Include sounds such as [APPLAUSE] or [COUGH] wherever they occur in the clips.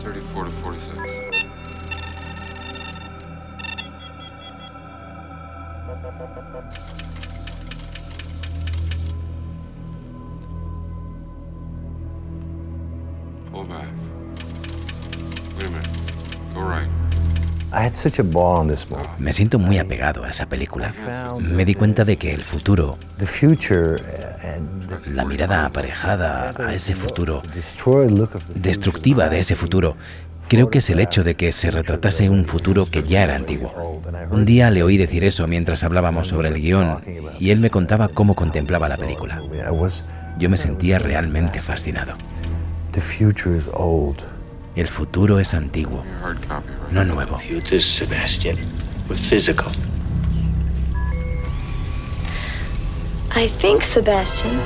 34 to 46. Pull back. Wait a minute. Go right. I had such a ball on this movie. Me siento muy apegado a esa película. Me di cuenta de que el futuro, La mirada aparejada a ese futuro, destructiva de ese futuro, creo que es el hecho de que se retratase un futuro que ya era antiguo. Un día le oí decir eso mientras hablábamos sobre el guion y él me contaba cómo contemplaba la película. Yo me sentía realmente fascinado. El futuro es antiguo, no nuevo. I think, Sebastian.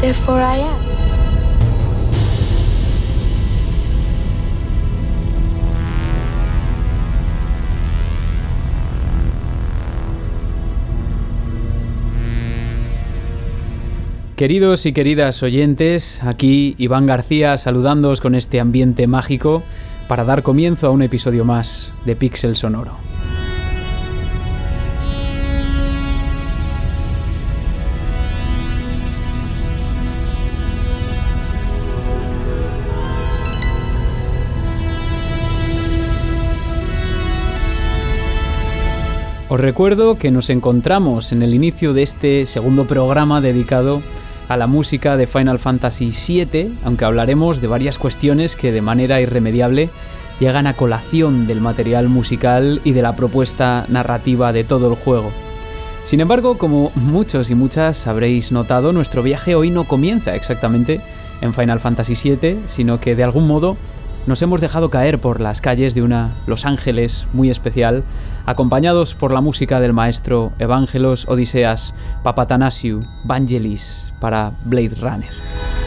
Therefore, I am. Queridos y queridas oyentes, aquí Iván García saludándoos con este ambiente mágico para dar comienzo a un episodio más de Pixel Sonoro. Os recuerdo que nos encontramos en el inicio de este segundo programa dedicado a la música de Final Fantasy VII, aunque hablaremos de varias cuestiones que de manera irremediable llegan a colación del material musical y de la propuesta narrativa de todo el juego. Sin embargo, como muchos y muchas habréis notado, nuestro viaje hoy no comienza exactamente en Final Fantasy VII, sino que de algún modo nos hemos dejado caer por las calles de una Los Ángeles muy especial, acompañados por la música del maestro Evangelos Odiseas Papatanasiu Vangelis para Blade Runner.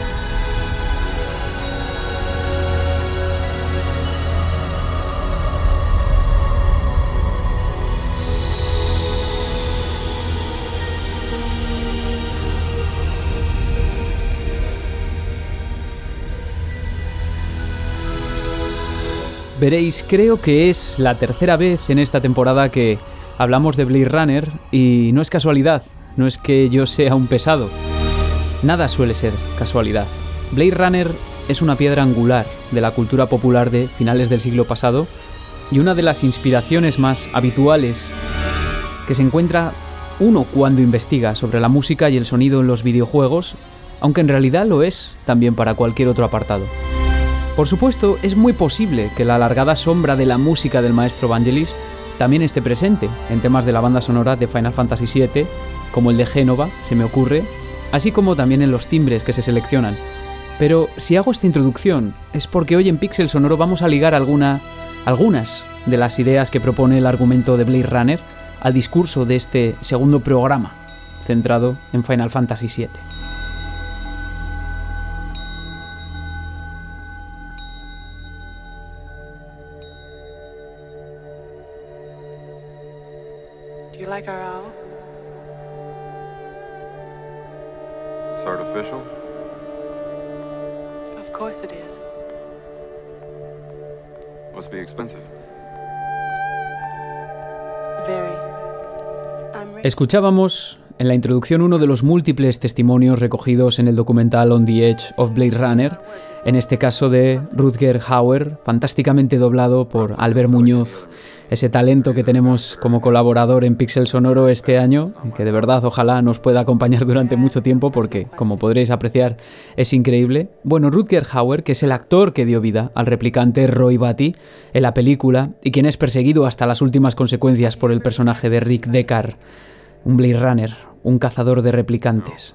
Veréis, creo que es la tercera vez en esta temporada que hablamos de Blade Runner y no es casualidad, no es que yo sea un pesado. Nada suele ser casualidad. Blade Runner es una piedra angular de la cultura popular de finales del siglo pasado y una de las inspiraciones más habituales que se encuentra uno cuando investiga sobre la música y el sonido en los videojuegos, aunque en realidad lo es también para cualquier otro apartado. Por supuesto, es muy posible que la alargada sombra de la música del maestro Vangelis también esté presente en temas de la banda sonora de Final Fantasy VII, como el de Génova, se me ocurre, así como también en los timbres que se seleccionan. Pero si hago esta introducción es porque hoy en Pixel Sonoro vamos a ligar alguna, algunas de las ideas que propone el argumento de Blade Runner al discurso de este segundo programa, centrado en Final Fantasy VII. Escuchábamos en la introducción uno de los múltiples testimonios recogidos en el documental On the Edge of Blade Runner, en este caso de Rutger Hauer, fantásticamente doblado por Albert Muñoz, ese talento que tenemos como colaborador en Pixel Sonoro este año, que de verdad ojalá nos pueda acompañar durante mucho tiempo porque, como podréis apreciar, es increíble. Bueno, Rutger Hauer, que es el actor que dio vida al replicante Roy Batty en la película y quien es perseguido hasta las últimas consecuencias por el personaje de Rick Deckard, un Blade Runner, un cazador de replicantes.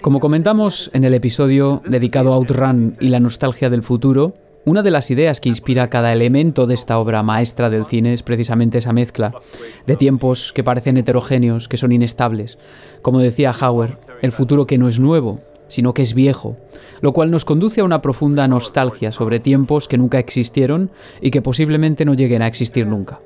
Como comentamos en el episodio dedicado a Outrun y la nostalgia del futuro, una de las ideas que inspira cada elemento de esta obra maestra del cine es precisamente esa mezcla de tiempos que parecen heterogéneos, que son inestables. Como decía Hauer, el futuro que no es nuevo, sino que es viejo, lo cual nos conduce a una profunda nostalgia sobre tiempos que nunca existieron y que posiblemente no lleguen a existir nunca.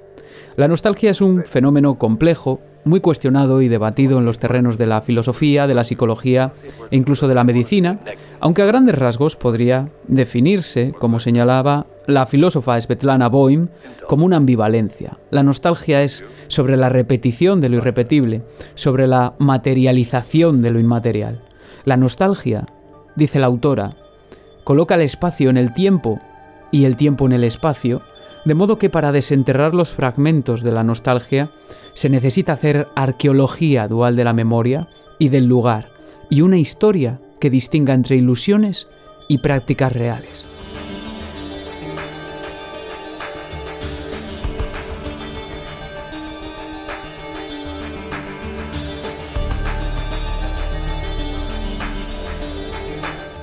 La nostalgia es un fenómeno complejo, muy cuestionado y debatido en los terrenos de la filosofía, de la psicología e incluso de la medicina, aunque a grandes rasgos podría definirse, como señalaba la filósofa Svetlana Boym, como una ambivalencia. La nostalgia es sobre la repetición de lo irrepetible, sobre la materialización de lo inmaterial. La nostalgia, dice la autora, coloca el espacio en el tiempo y el tiempo en el espacio, de modo que para desenterrar los fragmentos de la nostalgia se necesita hacer arqueología dual de la memoria y del lugar, y una historia que distinga entre ilusiones y prácticas reales.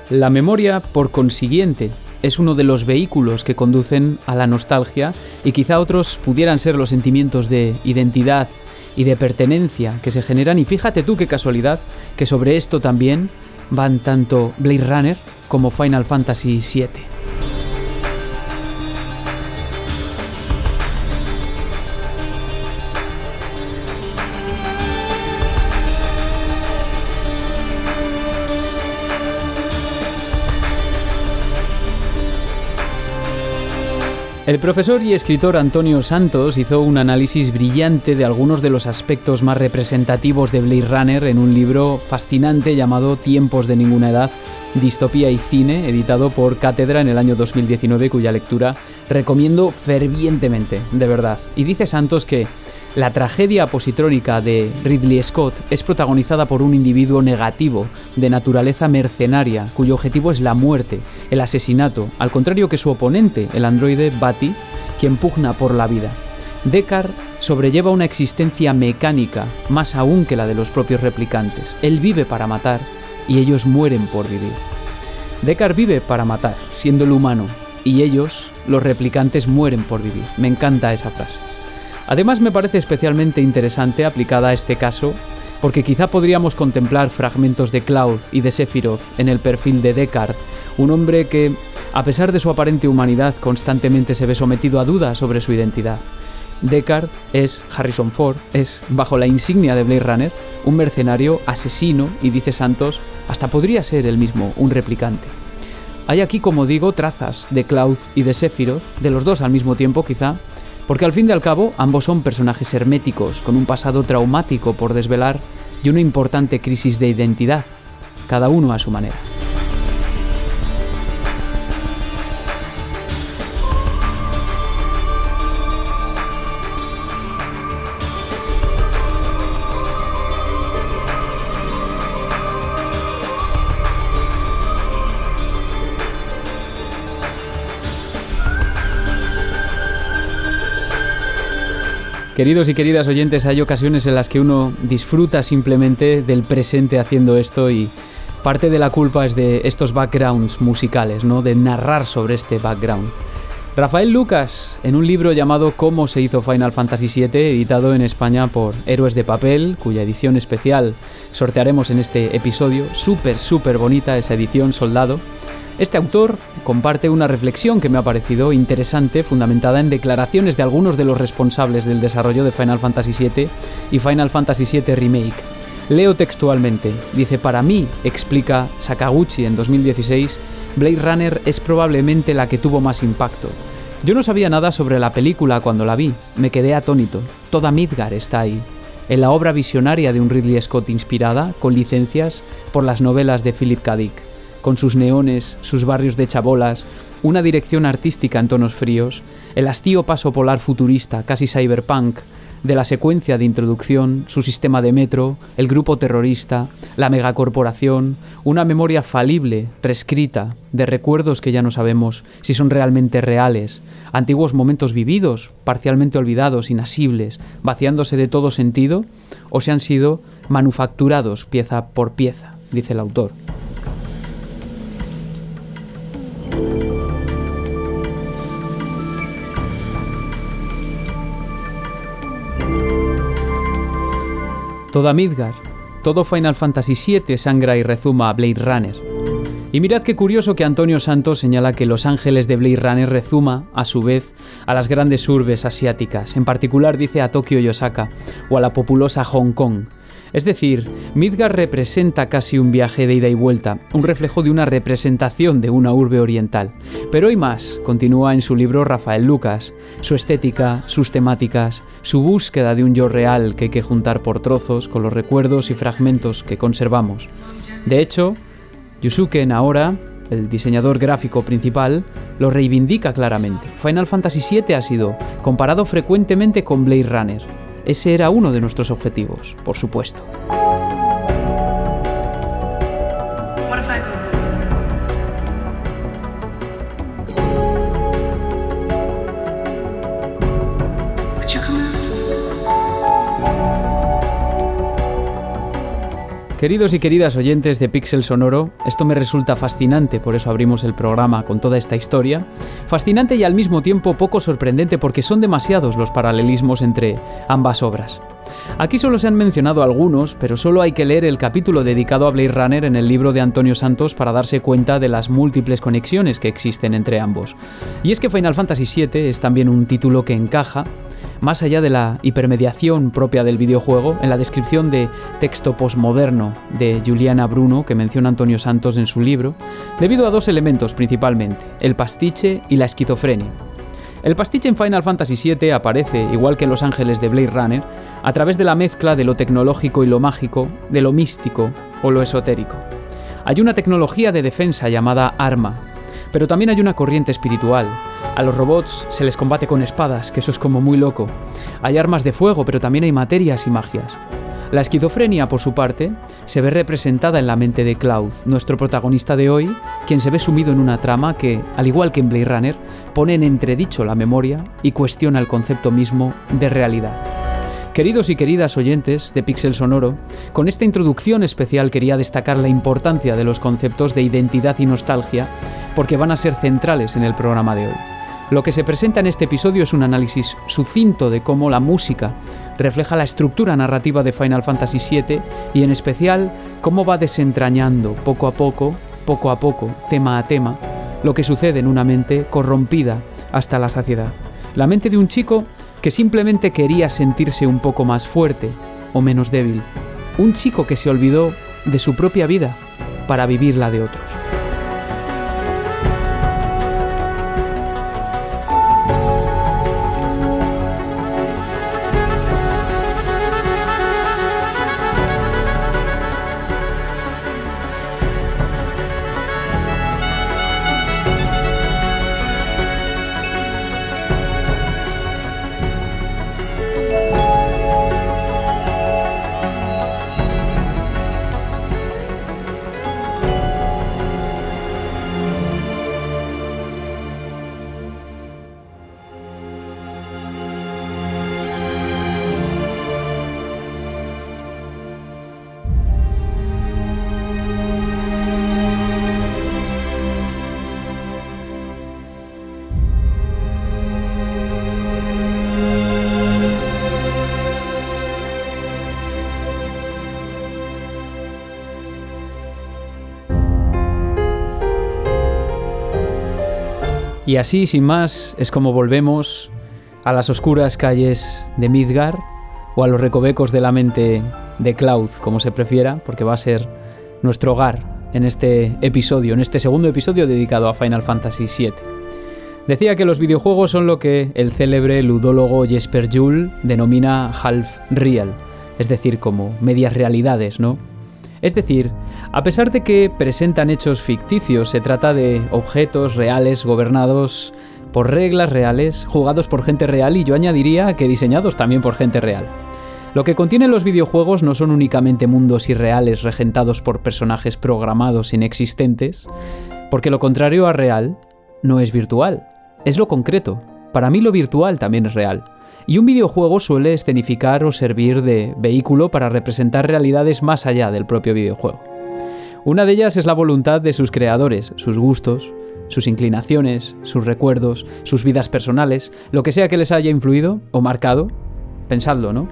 La memoria, por consiguiente, es uno de los vehículos que conducen a la nostalgia y quizá otros pudieran ser los sentimientos de identidad y de pertenencia que se generan y fíjate tú qué casualidad que sobre esto también van tanto Blade Runner como Final Fantasy VII. El profesor y escritor Antonio Santos hizo un análisis brillante de algunos de los aspectos más representativos de Blade Runner en un libro fascinante llamado Tiempos de ninguna edad, Distopía y Cine, editado por Cátedra en el año 2019, cuya lectura recomiendo fervientemente, de verdad. Y dice Santos que la tragedia positrónica de Ridley Scott es protagonizada por un individuo negativo, de naturaleza mercenaria, cuyo objetivo es la muerte, el asesinato, al contrario que su oponente, el androide Batty, quien pugna por la vida. Deckard sobrelleva una existencia mecánica, más aún que la de los propios replicantes. Él vive para matar y ellos mueren por vivir. Deckard vive para matar, siendo el humano, y ellos, los replicantes, mueren por vivir. Me encanta esa frase. Además me parece especialmente interesante aplicada a este caso porque quizá podríamos contemplar fragmentos de Cloud y de Sephiroth en el perfil de Deckard, un hombre que, a pesar de su aparente humanidad, constantemente se ve sometido a dudas sobre su identidad. Deckard es Harrison Ford, es, bajo la insignia de Blade Runner, un mercenario, asesino y, dice Santos, hasta podría ser él mismo un replicante. Hay aquí, como digo, trazas de Cloud y de Sephiroth, de los dos al mismo tiempo quizá, porque al fin y al cabo ambos son personajes herméticos, con un pasado traumático por desvelar y una importante crisis de identidad, cada uno a su manera. Queridos y queridas oyentes, hay ocasiones en las que uno disfruta simplemente del presente haciendo esto y parte de la culpa es de estos backgrounds musicales, ¿no? De narrar sobre este background. Rafael Lucas, en un libro llamado Cómo se hizo Final Fantasy VII, editado en España por Héroes de Papel, cuya edición especial sortearemos en este episodio, súper, súper bonita esa edición, soldado, este autor comparte una reflexión que me ha parecido interesante, fundamentada en declaraciones de algunos de los responsables del desarrollo de Final Fantasy VII y Final Fantasy VII Remake. Leo textualmente, dice, para mí, explica Sakaguchi en 2016, Blade Runner es probablemente la que tuvo más impacto. Yo no sabía nada sobre la película cuando la vi, me quedé atónito, toda Midgar está ahí, en la obra visionaria de un Ridley Scott inspirada, con licencias, por las novelas de Philip K. con sus neones, sus barrios de chabolas, una dirección artística en tonos fríos, el hastío paso polar futurista, casi cyberpunk, de la secuencia de introducción, su sistema de metro, el grupo terrorista, la megacorporación, una memoria falible, reescrita, de recuerdos que ya no sabemos si son realmente reales, antiguos momentos vividos, parcialmente olvidados, inasibles, vaciándose de todo sentido, o se han sido manufacturados pieza por pieza, dice el autor. Toda Midgar, todo Final Fantasy VII sangra y rezuma a Blade Runner. Y mirad qué curioso que Antonio Santos señala que Los Ángeles de Blade Runner rezuma, a su vez, a las grandes urbes asiáticas, en particular dice a Tokio y Osaka, o a la populosa Hong Kong. Es decir, Midgar representa casi un viaje de ida y vuelta, un reflejo de una representación de una urbe oriental. Pero hoy más, continúa en su libro Rafael Lucas, su estética, sus temáticas, su búsqueda de un yo real que hay que juntar por trozos con los recuerdos y fragmentos que conservamos. De hecho, Yusuke Naora, el diseñador gráfico principal, lo reivindica claramente. Final Fantasy VII ha sido comparado frecuentemente con Blade Runner. Ese era uno de nuestros objetivos, por supuesto. Queridos y queridas oyentes de Pixel Sonoro, esto me resulta fascinante, por eso abrimos el programa con toda esta historia. Fascinante y al mismo tiempo poco sorprendente porque son demasiados los paralelismos entre ambas obras. Aquí solo se han mencionado algunos, pero solo hay que leer el capítulo dedicado a Blade Runner en el libro de Antonio Santos para darse cuenta de las múltiples conexiones que existen entre ambos. Y es que Final Fantasy VII es también un título que encaja más allá de la hipermediación propia del videojuego, en la descripción de texto postmoderno de Juliana Bruno que menciona Antonio Santos en su libro, debido a dos elementos principalmente, el pastiche y la esquizofrenia. El pastiche en Final Fantasy VII aparece, igual que en Los Ángeles de Blade Runner, a través de la mezcla de lo tecnológico y lo mágico, de lo místico o lo esotérico. Hay una tecnología de defensa llamada arma, pero también hay una corriente espiritual. A los robots se les combate con espadas, que eso es como muy loco. Hay armas de fuego, pero también hay materias y magias. La esquizofrenia, por su parte, se ve representada en la mente de Cloud, nuestro protagonista de hoy, quien se ve sumido en una trama que, al igual que en Blade Runner, pone en entredicho la memoria y cuestiona el concepto mismo de realidad. Queridos y queridas oyentes de Pixel Sonoro, con esta introducción especial quería destacar la importancia de los conceptos de identidad y nostalgia, porque van a ser centrales en el programa de hoy. Lo que se presenta en este episodio es un análisis sucinto de cómo la música refleja la estructura narrativa de Final Fantasy VII y en especial cómo va desentrañando poco a poco, poco a poco, tema a tema, lo que sucede en una mente corrompida hasta la saciedad. La mente de un chico que simplemente quería sentirse un poco más fuerte o menos débil. Un chico que se olvidó de su propia vida para vivir la de otros. Y así, sin más, es como volvemos a las oscuras calles de Midgar o a los recovecos de la mente de Cloud, como se prefiera, porque va a ser nuestro hogar en este episodio, en este segundo episodio dedicado a Final Fantasy VII. Decía que los videojuegos son lo que el célebre ludólogo Jesper Juhl denomina half real, es decir, como medias realidades, ¿no? Es decir, a pesar de que presentan hechos ficticios, se trata de objetos reales gobernados por reglas reales, jugados por gente real y yo añadiría que diseñados también por gente real. Lo que contienen los videojuegos no son únicamente mundos irreales regentados por personajes programados inexistentes, porque lo contrario a real no es virtual, es lo concreto. Para mí lo virtual también es real. Y un videojuego suele escenificar o servir de vehículo para representar realidades más allá del propio videojuego. Una de ellas es la voluntad de sus creadores, sus gustos, sus inclinaciones, sus recuerdos, sus vidas personales, lo que sea que les haya influido o marcado. Pensadlo, ¿no?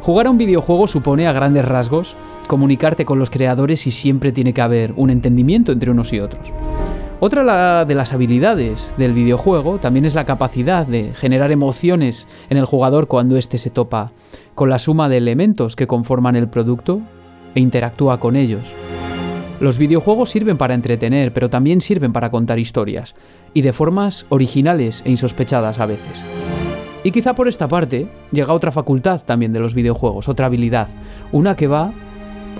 Jugar a un videojuego supone a grandes rasgos comunicarte con los creadores y siempre tiene que haber un entendimiento entre unos y otros. Otra de las habilidades del videojuego también es la capacidad de generar emociones en el jugador cuando éste se topa con la suma de elementos que conforman el producto e interactúa con ellos. Los videojuegos sirven para entretener, pero también sirven para contar historias, y de formas originales e insospechadas a veces. Y quizá por esta parte llega otra facultad también de los videojuegos, otra habilidad, una que va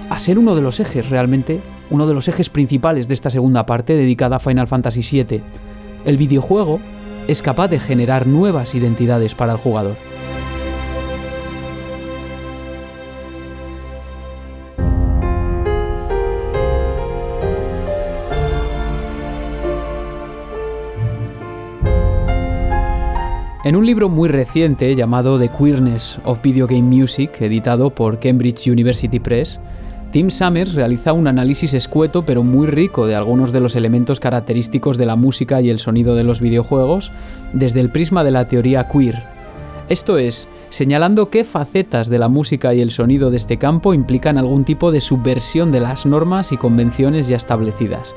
a ser uno de los ejes realmente, uno de los ejes principales de esta segunda parte dedicada a Final Fantasy VII. El videojuego es capaz de generar nuevas identidades para el jugador. En un libro muy reciente llamado The Queerness of Video Game Music, editado por Cambridge University Press, Tim Summers realiza un análisis escueto pero muy rico de algunos de los elementos característicos de la música y el sonido de los videojuegos desde el prisma de la teoría queer. Esto es, señalando qué facetas de la música y el sonido de este campo implican algún tipo de subversión de las normas y convenciones ya establecidas.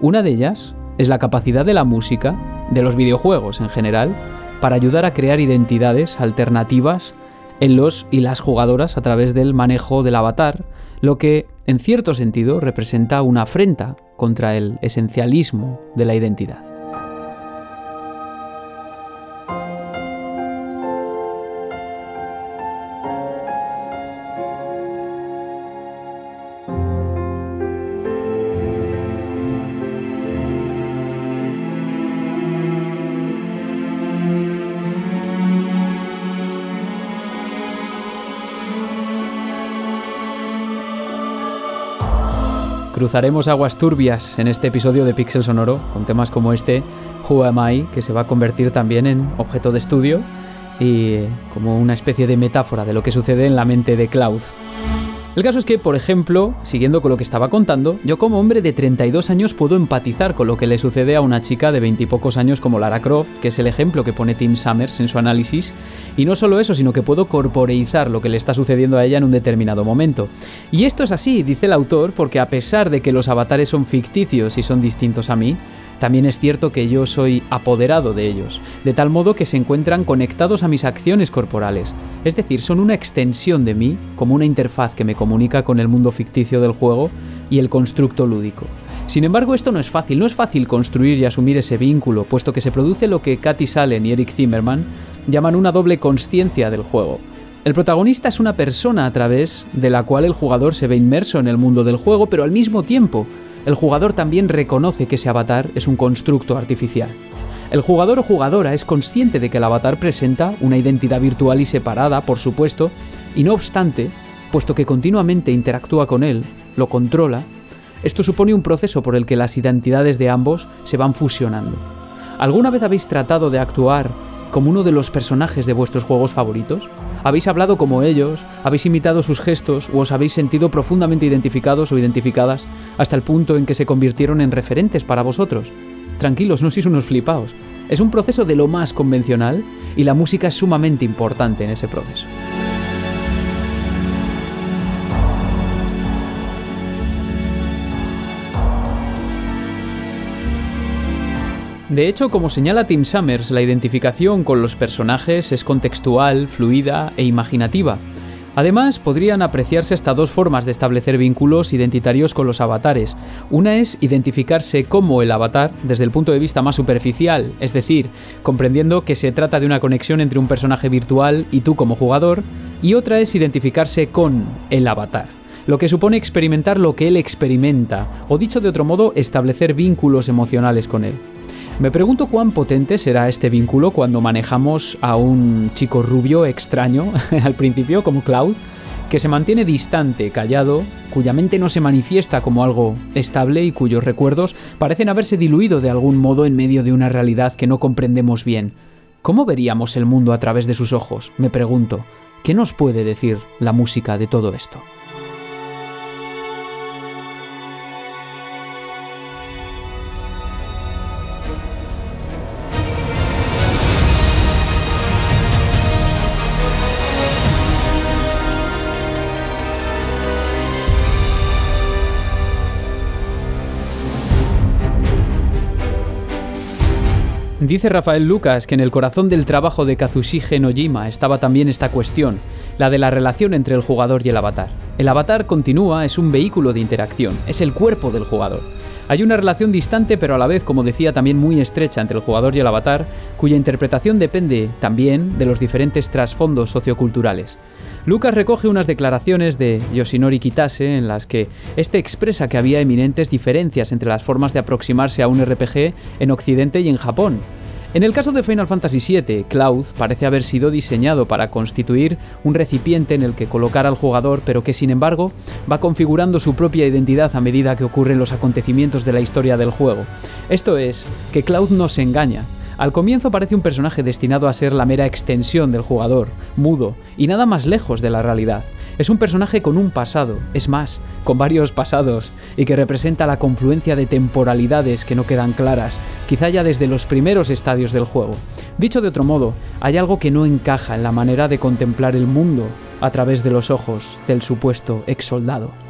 Una de ellas es la capacidad de la música, de los videojuegos en general, para ayudar a crear identidades alternativas en los y las jugadoras a través del manejo del avatar, lo que en cierto sentido representa una afrenta contra el esencialismo de la identidad. Cruzaremos aguas turbias en este episodio de Pixel Sonoro con temas como este Who Am I, que se va a convertir también en objeto de estudio y como una especie de metáfora de lo que sucede en la mente de Cloud. El caso es que, por ejemplo, siguiendo con lo que estaba contando, yo como hombre de 32 años puedo empatizar con lo que le sucede a una chica de 20 y pocos años como Lara Croft, que es el ejemplo que pone Tim Summers en su análisis, y no solo eso, sino que puedo corporeizar lo que le está sucediendo a ella en un determinado momento. Y esto es así, dice el autor, porque a pesar de que los avatares son ficticios y son distintos a mí, también es cierto que yo soy apoderado de ellos, de tal modo que se encuentran conectados a mis acciones corporales, es decir, son una extensión de mí, como una interfaz que me comunica con el mundo ficticio del juego y el constructo lúdico. Sin embargo, esto no es fácil, no es fácil construir y asumir ese vínculo, puesto que se produce lo que Katy Salen y Eric Zimmerman llaman una doble conciencia del juego. El protagonista es una persona a través de la cual el jugador se ve inmerso en el mundo del juego, pero al mismo tiempo, el jugador también reconoce que ese avatar es un constructo artificial. El jugador o jugadora es consciente de que el avatar presenta una identidad virtual y separada, por supuesto, y no obstante, puesto que continuamente interactúa con él, lo controla, esto supone un proceso por el que las identidades de ambos se van fusionando. ¿Alguna vez habéis tratado de actuar como uno de los personajes de vuestros juegos favoritos? ¿Habéis hablado como ellos? ¿Habéis imitado sus gestos? ¿O os habéis sentido profundamente identificados o identificadas hasta el punto en que se convirtieron en referentes para vosotros? Tranquilos, no sois unos flipaos. Es un proceso de lo más convencional y la música es sumamente importante en ese proceso. De hecho, como señala Tim Summers, la identificación con los personajes es contextual, fluida e imaginativa. Además, podrían apreciarse hasta dos formas de establecer vínculos identitarios con los avatares. Una es identificarse como el avatar desde el punto de vista más superficial, es decir, comprendiendo que se trata de una conexión entre un personaje virtual y tú como jugador, y otra es identificarse con el avatar lo que supone experimentar lo que él experimenta, o dicho de otro modo, establecer vínculos emocionales con él. Me pregunto cuán potente será este vínculo cuando manejamos a un chico rubio extraño [LAUGHS] al principio, como Cloud, que se mantiene distante, callado, cuya mente no se manifiesta como algo estable y cuyos recuerdos parecen haberse diluido de algún modo en medio de una realidad que no comprendemos bien. ¿Cómo veríamos el mundo a través de sus ojos? Me pregunto. ¿Qué nos puede decir la música de todo esto? Dice Rafael Lucas que en el corazón del trabajo de Kazushige Nojima estaba también esta cuestión, la de la relación entre el jugador y el avatar. El avatar continúa, es un vehículo de interacción, es el cuerpo del jugador. Hay una relación distante pero a la vez, como decía, también muy estrecha entre el jugador y el avatar, cuya interpretación depende también de los diferentes trasfondos socioculturales. Lucas recoge unas declaraciones de Yoshinori Kitase en las que este expresa que había eminentes diferencias entre las formas de aproximarse a un RPG en Occidente y en Japón. En el caso de Final Fantasy VII, Cloud parece haber sido diseñado para constituir un recipiente en el que colocar al jugador, pero que sin embargo va configurando su propia identidad a medida que ocurren los acontecimientos de la historia del juego. Esto es, que Cloud nos engaña, al comienzo parece un personaje destinado a ser la mera extensión del jugador, mudo, y nada más lejos de la realidad. Es un personaje con un pasado, es más, con varios pasados, y que representa la confluencia de temporalidades que no quedan claras, quizá ya desde los primeros estadios del juego. Dicho de otro modo, hay algo que no encaja en la manera de contemplar el mundo a través de los ojos del supuesto ex soldado.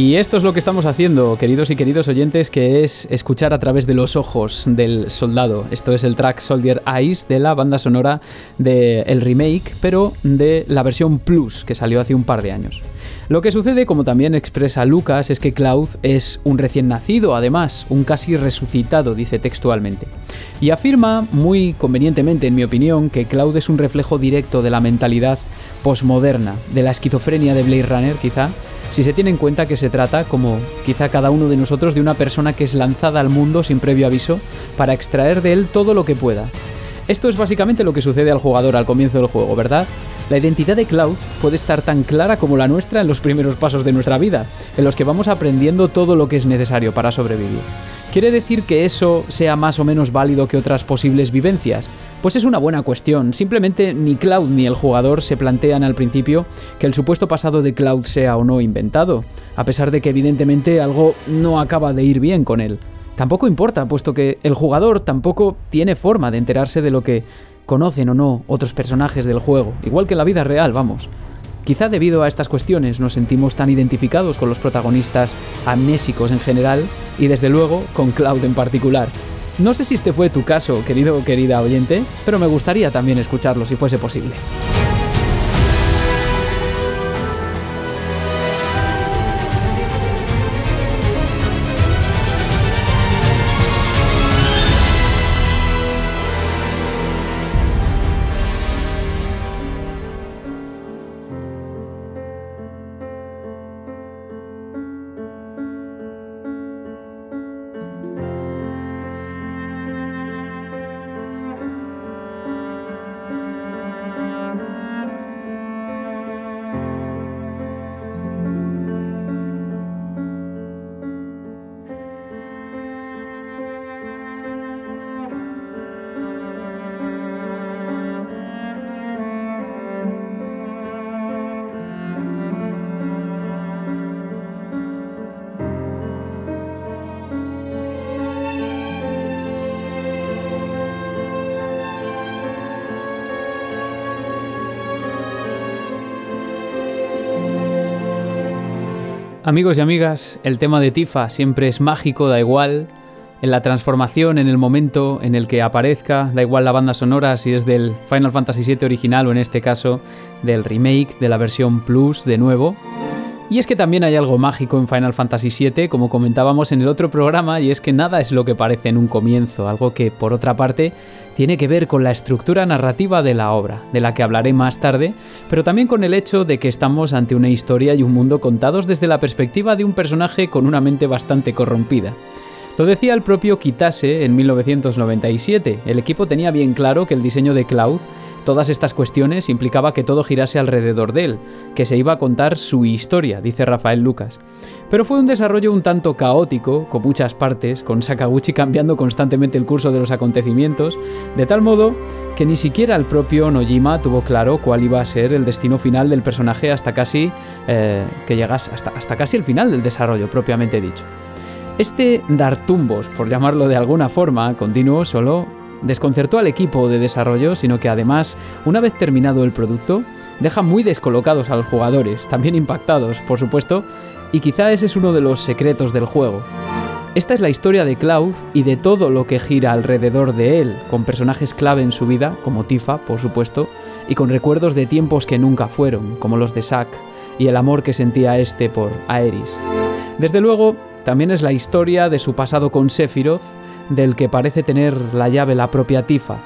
Y esto es lo que estamos haciendo, queridos y queridos oyentes, que es escuchar a través de los ojos del soldado. Esto es el track Soldier Eyes de la banda sonora del remake, pero de la versión Plus que salió hace un par de años. Lo que sucede, como también expresa Lucas, es que Cloud es un recién nacido, además, un casi resucitado, dice textualmente. Y afirma, muy convenientemente en mi opinión, que Cloud es un reflejo directo de la mentalidad posmoderna, de la esquizofrenia de Blade Runner, quizá, si se tiene en cuenta que se trata, como quizá cada uno de nosotros, de una persona que es lanzada al mundo sin previo aviso para extraer de él todo lo que pueda. Esto es básicamente lo que sucede al jugador al comienzo del juego, ¿verdad? La identidad de Cloud puede estar tan clara como la nuestra en los primeros pasos de nuestra vida, en los que vamos aprendiendo todo lo que es necesario para sobrevivir. ¿Quiere decir que eso sea más o menos válido que otras posibles vivencias? Pues es una buena cuestión, simplemente ni Cloud ni el jugador se plantean al principio que el supuesto pasado de Cloud sea o no inventado, a pesar de que evidentemente algo no acaba de ir bien con él. Tampoco importa, puesto que el jugador tampoco tiene forma de enterarse de lo que conocen o no otros personajes del juego, igual que en la vida real, vamos. Quizá debido a estas cuestiones nos sentimos tan identificados con los protagonistas amnésicos en general y desde luego con Cloud en particular. No sé si este fue tu caso, querido o querida oyente, pero me gustaría también escucharlo si fuese posible. Amigos y amigas, el tema de Tifa siempre es mágico, da igual. En la transformación, en el momento en el que aparezca, da igual la banda sonora si es del Final Fantasy VII original o en este caso del remake, de la versión Plus de nuevo. Y es que también hay algo mágico en Final Fantasy VII, como comentábamos en el otro programa, y es que nada es lo que parece en un comienzo, algo que por otra parte tiene que ver con la estructura narrativa de la obra, de la que hablaré más tarde, pero también con el hecho de que estamos ante una historia y un mundo contados desde la perspectiva de un personaje con una mente bastante corrompida. Lo decía el propio Kitase en 1997, el equipo tenía bien claro que el diseño de Cloud Todas estas cuestiones implicaba que todo girase alrededor de él, que se iba a contar su historia, dice Rafael Lucas. Pero fue un desarrollo un tanto caótico, con muchas partes, con Sakaguchi cambiando constantemente el curso de los acontecimientos, de tal modo que ni siquiera el propio Nojima tuvo claro cuál iba a ser el destino final del personaje hasta casi eh, que llegase hasta, hasta casi el final del desarrollo propiamente dicho. Este dar tumbos, por llamarlo de alguna forma, continuó solo desconcertó al equipo de desarrollo, sino que además, una vez terminado el producto, deja muy descolocados a los jugadores, también impactados, por supuesto, y quizá ese es uno de los secretos del juego. Esta es la historia de Cloud y de todo lo que gira alrededor de él, con personajes clave en su vida, como Tifa, por supuesto, y con recuerdos de tiempos que nunca fueron, como los de Zack, y el amor que sentía este por Aeris. Desde luego, también es la historia de su pasado con Sephiroth, del que parece tener la llave la propia Tifa.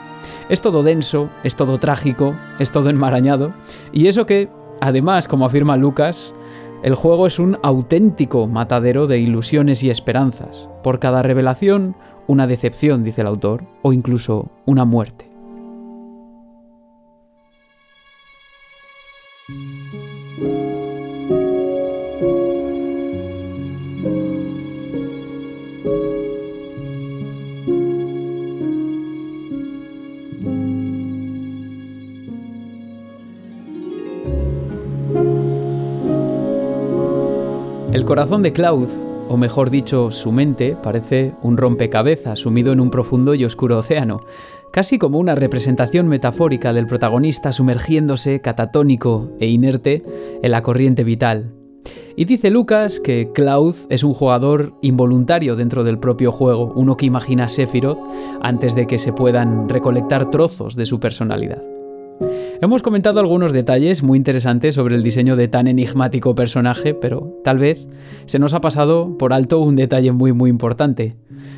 Es todo denso, es todo trágico, es todo enmarañado, y eso que, además, como afirma Lucas, el juego es un auténtico matadero de ilusiones y esperanzas. Por cada revelación, una decepción, dice el autor, o incluso una muerte. El corazón de Cloud, o mejor dicho, su mente, parece un rompecabezas sumido en un profundo y oscuro océano, casi como una representación metafórica del protagonista sumergiéndose, catatónico e inerte, en la corriente vital. Y dice Lucas que Cloud es un jugador involuntario dentro del propio juego, uno que imagina Sephiroth antes de que se puedan recolectar trozos de su personalidad. Hemos comentado algunos detalles muy interesantes sobre el diseño de tan enigmático personaje, pero tal vez se nos ha pasado por alto un detalle muy muy importante.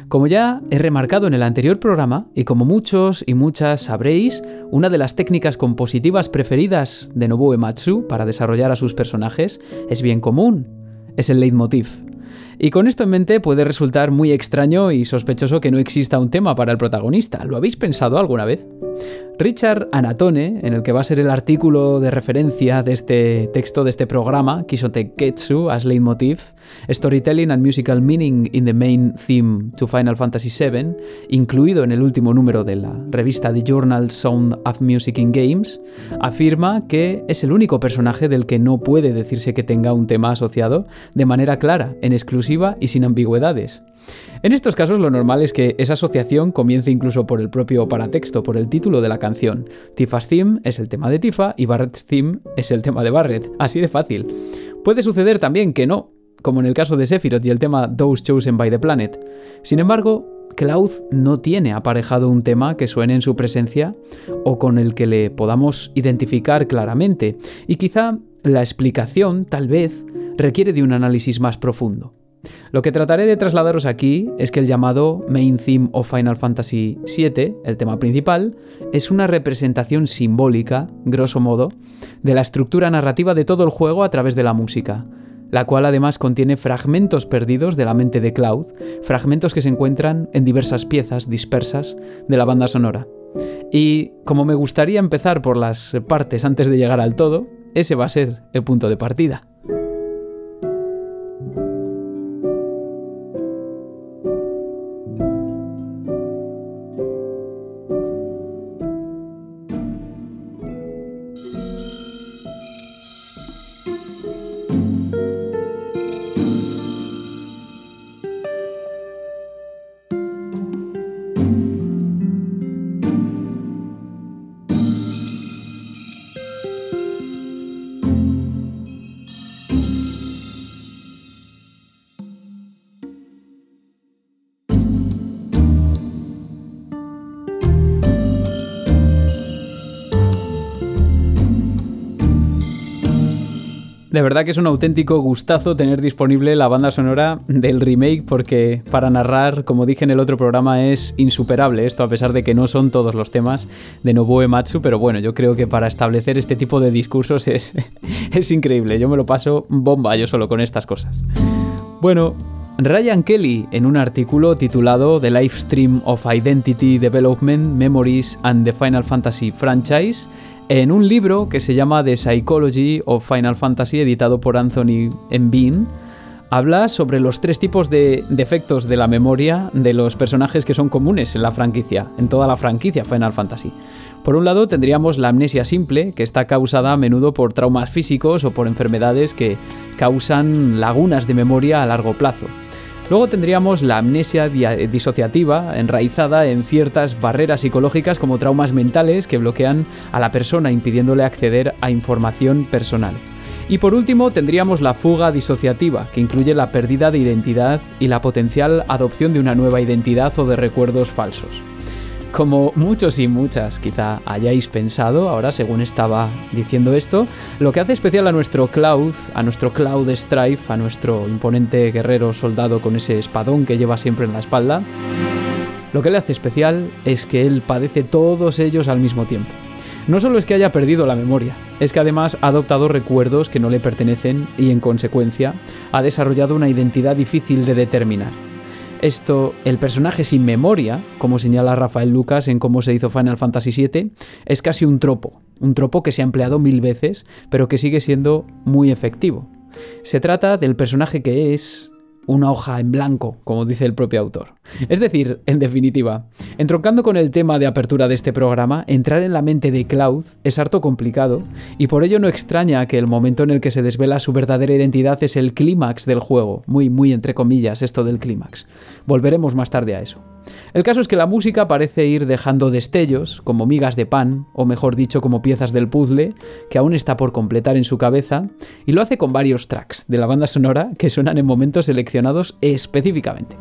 Como ya he remarcado en el anterior programa, y como muchos y muchas sabréis, una de las técnicas compositivas preferidas de Nobuo Ematsu para desarrollar a sus personajes es bien común, es el leitmotiv. Y con esto en mente puede resultar muy extraño y sospechoso que no exista un tema para el protagonista. ¿Lo habéis pensado alguna vez? Richard Anatone, en el que va a ser el artículo de referencia de este texto, de este programa, Kisote Ketsu as Leitmotiv, Storytelling and Musical Meaning in the Main Theme to Final Fantasy VII, incluido en el último número de la revista The Journal Sound of Music in Games, afirma que es el único personaje del que no puede decirse que tenga un tema asociado de manera clara, en exclusiva y sin ambigüedades. En estos casos lo normal es que esa asociación comience incluso por el propio paratexto, por el título de la canción. Tifa's Theme es el tema de Tifa y Barrett's Theme es el tema de Barrett, así de fácil. Puede suceder también que no, como en el caso de Sephiroth y el tema Those Chosen by the Planet. Sin embargo, Cloud no tiene aparejado un tema que suene en su presencia o con el que le podamos identificar claramente, y quizá la explicación, tal vez, requiere de un análisis más profundo. Lo que trataré de trasladaros aquí es que el llamado Main Theme of Final Fantasy VII, el tema principal, es una representación simbólica, grosso modo, de la estructura narrativa de todo el juego a través de la música, la cual además contiene fragmentos perdidos de la mente de Cloud, fragmentos que se encuentran en diversas piezas dispersas de la banda sonora. Y como me gustaría empezar por las partes antes de llegar al todo, ese va a ser el punto de partida. De verdad que es un auténtico gustazo tener disponible la banda sonora del remake porque para narrar, como dije en el otro programa, es insuperable esto a pesar de que no son todos los temas de Nobuo Ematsu, pero bueno, yo creo que para establecer este tipo de discursos es, [LAUGHS] es increíble. Yo me lo paso bomba yo solo con estas cosas. Bueno, Ryan Kelly, en un artículo titulado The Live Stream of Identity Development, Memories and the Final Fantasy Franchise, en un libro que se llama The Psychology of Final Fantasy, editado por Anthony Bean, habla sobre los tres tipos de defectos de la memoria de los personajes que son comunes en la franquicia, en toda la franquicia Final Fantasy. Por un lado tendríamos la amnesia simple, que está causada a menudo por traumas físicos o por enfermedades que causan lagunas de memoria a largo plazo. Luego tendríamos la amnesia dia- disociativa, enraizada en ciertas barreras psicológicas como traumas mentales que bloquean a la persona impidiéndole acceder a información personal. Y por último tendríamos la fuga disociativa, que incluye la pérdida de identidad y la potencial adopción de una nueva identidad o de recuerdos falsos. Como muchos y muchas quizá hayáis pensado, ahora según estaba diciendo esto, lo que hace especial a nuestro Cloud, a nuestro Cloud Strife, a nuestro imponente guerrero soldado con ese espadón que lleva siempre en la espalda, lo que le hace especial es que él padece todos ellos al mismo tiempo. No solo es que haya perdido la memoria, es que además ha adoptado recuerdos que no le pertenecen y en consecuencia ha desarrollado una identidad difícil de determinar. Esto, el personaje sin memoria, como señala Rafael Lucas en cómo se hizo Final Fantasy VII, es casi un tropo, un tropo que se ha empleado mil veces, pero que sigue siendo muy efectivo. Se trata del personaje que es una hoja en blanco, como dice el propio autor. Es decir, en definitiva, entroncando con el tema de apertura de este programa, entrar en la mente de Cloud es harto complicado y por ello no extraña que el momento en el que se desvela su verdadera identidad es el clímax del juego, muy muy entre comillas esto del clímax. Volveremos más tarde a eso. El caso es que la música parece ir dejando destellos, como migas de pan, o mejor dicho, como piezas del puzzle, que aún está por completar en su cabeza, y lo hace con varios tracks de la banda sonora que suenan en momentos seleccionados específicamente.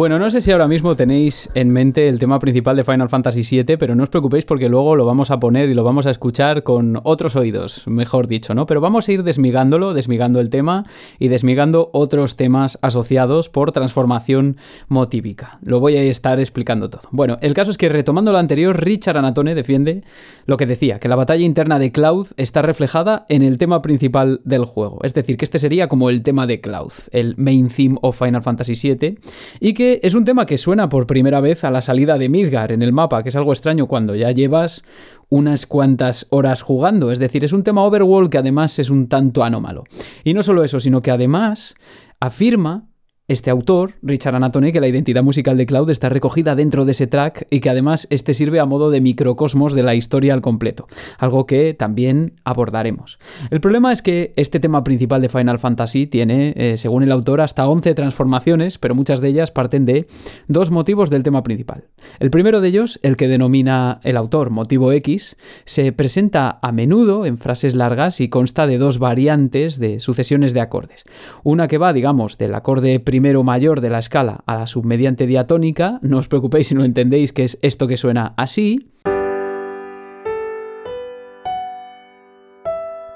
Bueno, no sé si ahora mismo tenéis en mente el tema principal de Final Fantasy VII, pero no os preocupéis porque luego lo vamos a poner y lo vamos a escuchar con otros oídos, mejor dicho, ¿no? Pero vamos a ir desmigándolo, desmigando el tema y desmigando otros temas asociados por transformación motívica. Lo voy a estar explicando todo. Bueno, el caso es que retomando lo anterior, Richard Anatone defiende lo que decía, que la batalla interna de Cloud está reflejada en el tema principal del juego. Es decir, que este sería como el tema de Cloud, el main theme of Final Fantasy VII, y que es un tema que suena por primera vez a la salida de Midgar en el mapa, que es algo extraño cuando ya llevas unas cuantas horas jugando. Es decir, es un tema overworld que además es un tanto anómalo. Y no solo eso, sino que además afirma este autor, Richard Anatone, que la identidad musical de Cloud está recogida dentro de ese track y que además este sirve a modo de microcosmos de la historia al completo, algo que también abordaremos. El problema es que este tema principal de Final Fantasy tiene, eh, según el autor, hasta 11 transformaciones, pero muchas de ellas parten de dos motivos del tema principal. El primero de ellos, el que denomina el autor motivo X, se presenta a menudo en frases largas y consta de dos variantes de sucesiones de acordes. Una que va, digamos, del acorde primero mayor de la escala a la submediante diatónica, no os preocupéis si no entendéis que es esto que suena así.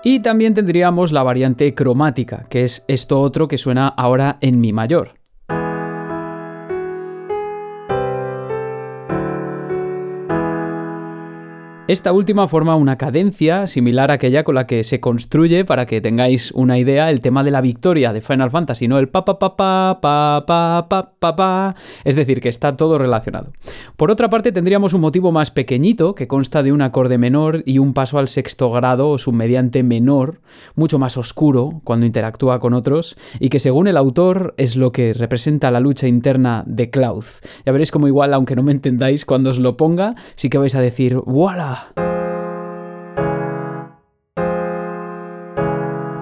Y también tendríamos la variante cromática, que es esto otro que suena ahora en mi mayor. Esta última forma una cadencia similar a aquella con la que se construye, para que tengáis una idea, el tema de la victoria de Final Fantasy, ¿no? El pa pa pa pa pa pa pa pa pa. Es decir, que está todo relacionado. Por otra parte, tendríamos un motivo más pequeñito, que consta de un acorde menor y un paso al sexto grado o submediante menor, mucho más oscuro cuando interactúa con otros, y que según el autor es lo que representa la lucha interna de Cloud. Ya veréis como igual, aunque no me entendáis, cuando os lo ponga, sí que vais a decir ¡Wala!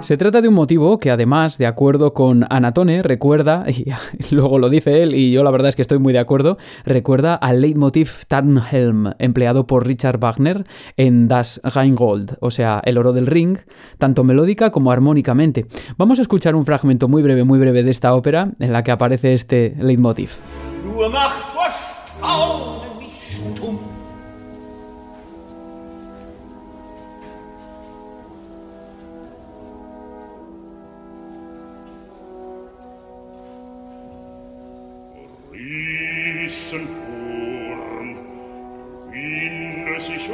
Se trata de un motivo que además, de acuerdo con Anatone, recuerda, [LAUGHS] y luego lo dice él, y yo la verdad es que estoy muy de acuerdo, recuerda al leitmotiv Tarnhelm, empleado por Richard Wagner en Das Rheingold, o sea, el oro del ring, tanto melódica como armónicamente. Vamos a escuchar un fragmento muy breve, muy breve de esta ópera, en la que aparece este leitmotiv. wissen purm, Ruine sich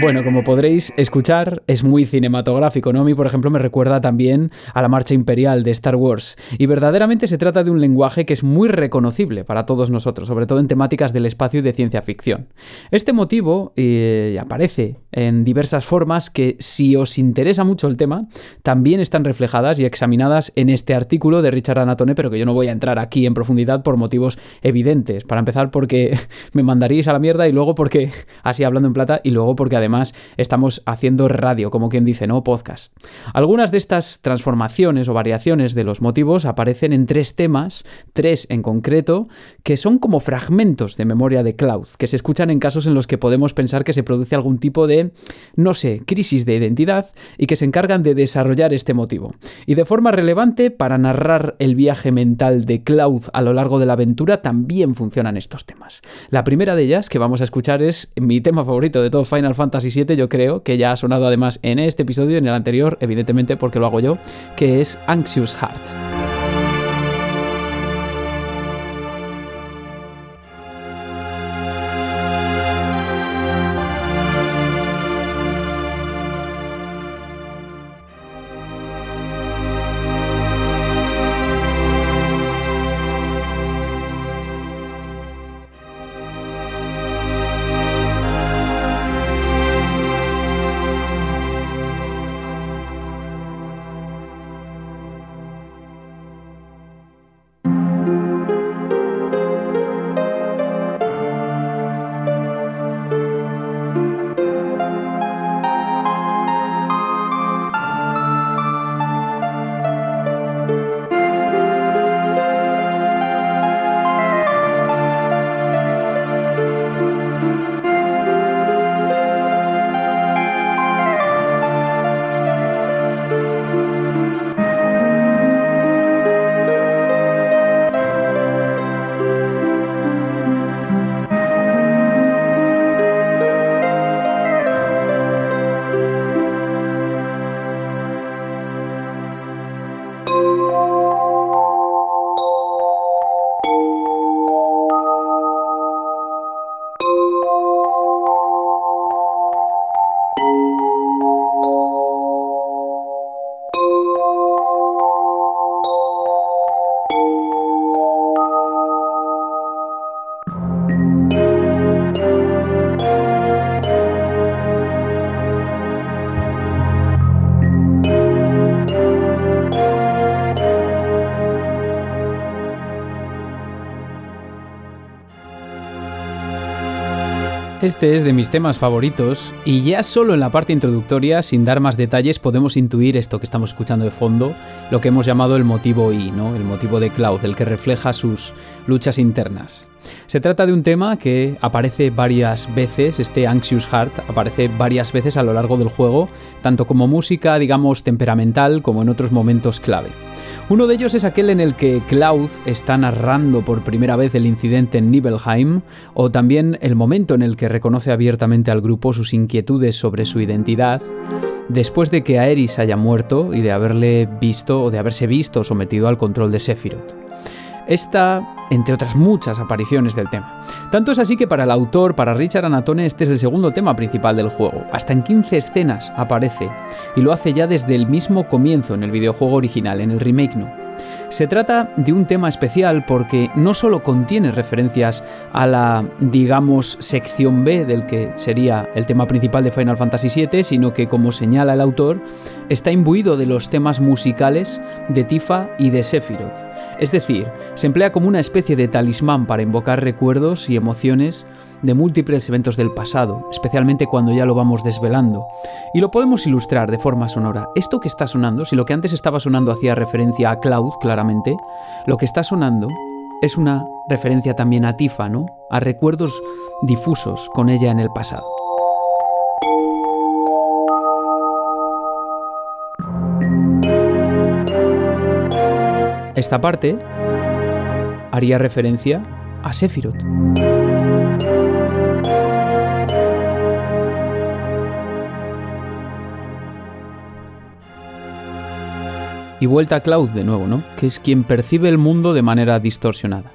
Bueno, como podréis escuchar, es muy cinematográfico, ¿no? A mí, por ejemplo, me recuerda también a la marcha imperial de Star Wars. Y verdaderamente se trata de un lenguaje que es muy reconocible para todos nosotros, sobre todo en temáticas del espacio y de ciencia ficción. Este motivo eh, aparece en diversas formas que, si os interesa mucho el tema, también están reflejadas y examinadas en este artículo de Richard Anatone, pero que yo no voy a entrar aquí en profundidad por motivos evidentes. Para empezar, porque [LAUGHS] me mandaríais a la mierda y luego porque, así hablando en plata, y luego porque además estamos haciendo radio, como quien dice, ¿no? Podcast. Algunas de estas transformaciones o variaciones de los motivos aparecen en tres temas, tres en concreto, que son como fragmentos de memoria de Cloud, que se escuchan en casos en los que podemos pensar que se produce algún tipo de, no sé, crisis de identidad y que se encargan de desarrollar este motivo. Y de forma relevante, para narrar el viaje mental de Cloud a lo largo de la aventura, también funcionan estos temas. La primera de ellas que vamos a escuchar es mi tema favorito de todo Final Fantasy VII, yo creo, que ya ha sonado además en este episodio en el anterior, evidentemente porque lo hago yo, que es Anxious Heart. Este es de mis temas favoritos y ya solo en la parte introductoria, sin dar más detalles, podemos intuir esto que estamos escuchando de fondo, lo que hemos llamado el motivo I, ¿no? El motivo de Cloud, el que refleja sus luchas internas. Se trata de un tema que aparece varias veces, este Anxious Heart aparece varias veces a lo largo del juego, tanto como música, digamos, temperamental, como en otros momentos clave. Uno de ellos es aquel en el que Cloud está narrando por primera vez el incidente en Nibelheim, o también el momento en el que reconoce abiertamente al grupo sus inquietudes sobre su identidad, después de que Aeris haya muerto y de haberle visto o de haberse visto sometido al control de Sephiroth. Esta, entre otras muchas apariciones del tema. Tanto es así que para el autor, para Richard Anatone, este es el segundo tema principal del juego. Hasta en 15 escenas aparece, y lo hace ya desde el mismo comienzo en el videojuego original, en el remake no. Se trata de un tema especial porque no solo contiene referencias a la, digamos, sección B del que sería el tema principal de Final Fantasy VII, sino que, como señala el autor, está imbuido de los temas musicales de Tifa y de Sephiroth. Es decir, se emplea como una especie de talismán para invocar recuerdos y emociones de múltiples eventos del pasado, especialmente cuando ya lo vamos desvelando. Y lo podemos ilustrar de forma sonora. Esto que está sonando, si lo que antes estaba sonando hacía referencia a Cloud, claramente, lo que está sonando es una referencia también a Tifa, ¿no? A recuerdos difusos con ella en el pasado. Esta parte haría referencia a Sephiroth. Y vuelta a Cloud de nuevo, ¿no? Que es quien percibe el mundo de manera distorsionada.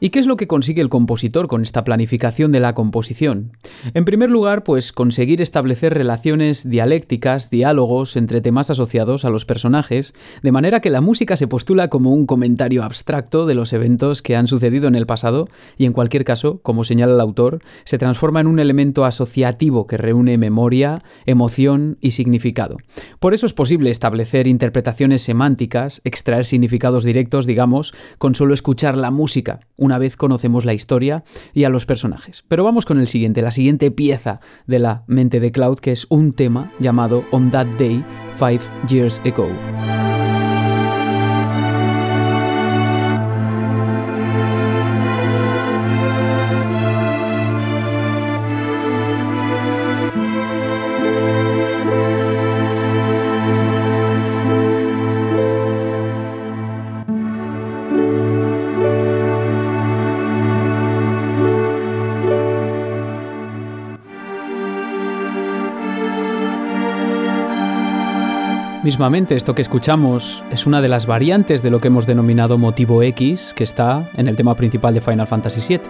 ¿Y qué es lo que consigue el compositor con esta planificación de la composición? En primer lugar, pues conseguir establecer relaciones dialécticas, diálogos entre temas asociados a los personajes, de manera que la música se postula como un comentario abstracto de los eventos que han sucedido en el pasado y en cualquier caso, como señala el autor, se transforma en un elemento asociativo que reúne memoria, emoción y significado. Por eso es posible establecer interpretaciones semánticas, extraer significados directos, digamos, con solo escuchar la música, una vez conocemos la historia y a los personajes. Pero vamos con el siguiente, la siguiente pieza de la mente de Cloud, que es un tema llamado On That Day, Five Years Ago. Mismamente, esto que escuchamos es una de las variantes de lo que hemos denominado motivo X, que está en el tema principal de Final Fantasy VII.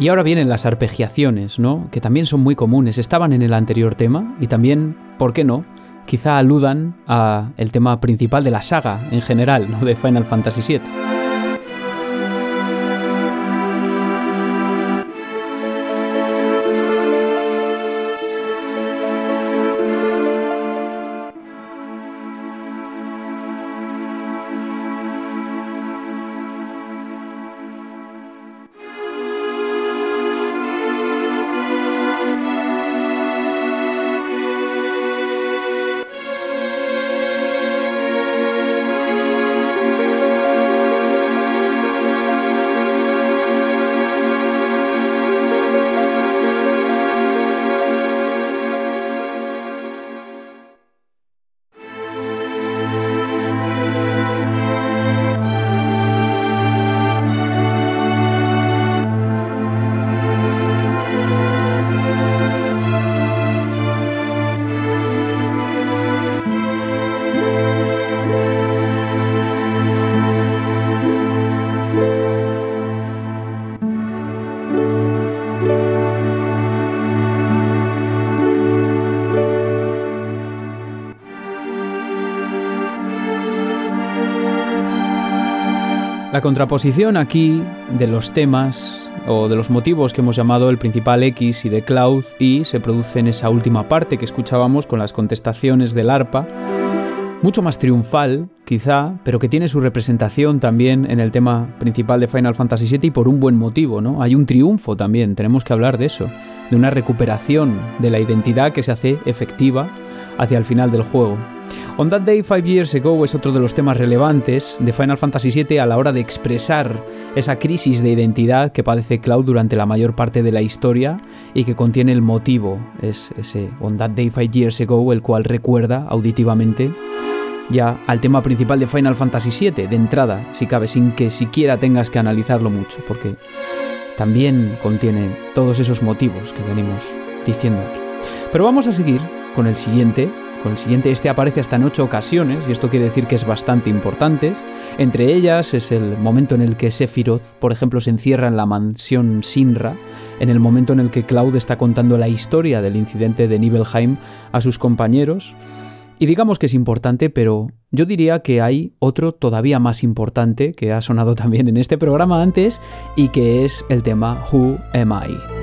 Y ahora vienen las arpegiaciones, ¿no? Que también son muy comunes, estaban en el anterior tema y también, ¿por qué no? Quizá aludan a el tema principal de la saga en general, ¿no? De Final Fantasy VII. Contraposición aquí de los temas o de los motivos que hemos llamado el principal X y de Cloud y se produce en esa última parte que escuchábamos con las contestaciones del arpa, mucho más triunfal quizá, pero que tiene su representación también en el tema principal de Final Fantasy VII y por un buen motivo, ¿no? Hay un triunfo también, tenemos que hablar de eso, de una recuperación de la identidad que se hace efectiva hacia el final del juego. On That Day Five Years Ago es otro de los temas relevantes de Final Fantasy VII a la hora de expresar esa crisis de identidad que padece Cloud durante la mayor parte de la historia y que contiene el motivo, es ese On That Day Five Years Ago, el cual recuerda auditivamente ya al tema principal de Final Fantasy VII, de entrada, si cabe, sin que siquiera tengas que analizarlo mucho, porque también contiene todos esos motivos que venimos diciendo aquí. Pero vamos a seguir con el siguiente, con el siguiente, este aparece hasta en ocho ocasiones, y esto quiere decir que es bastante importante. Entre ellas es el momento en el que Sephiroth, por ejemplo, se encierra en la mansión Sinra, en el momento en el que Cloud está contando la historia del incidente de Nibelheim a sus compañeros. Y digamos que es importante, pero yo diría que hay otro todavía más importante que ha sonado [LAUGHS] también en este programa antes y que es el tema Who Am I?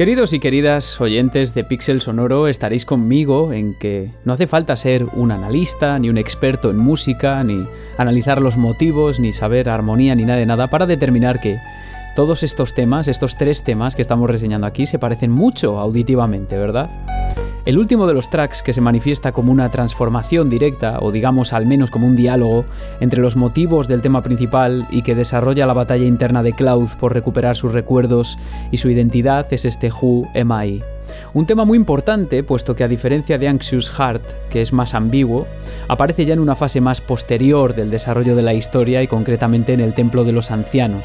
Queridos y queridas oyentes de Pixel Sonoro, estaréis conmigo en que no hace falta ser un analista, ni un experto en música, ni analizar los motivos, ni saber armonía, ni nada de nada, para determinar que todos estos temas, estos tres temas que estamos reseñando aquí, se parecen mucho auditivamente, ¿verdad? El último de los tracks que se manifiesta como una transformación directa, o digamos al menos como un diálogo, entre los motivos del tema principal y que desarrolla la batalla interna de Cloud por recuperar sus recuerdos y su identidad es este Who Am I. Un tema muy importante, puesto que a diferencia de Anxious Heart, que es más ambiguo, aparece ya en una fase más posterior del desarrollo de la historia y concretamente en el Templo de los Ancianos.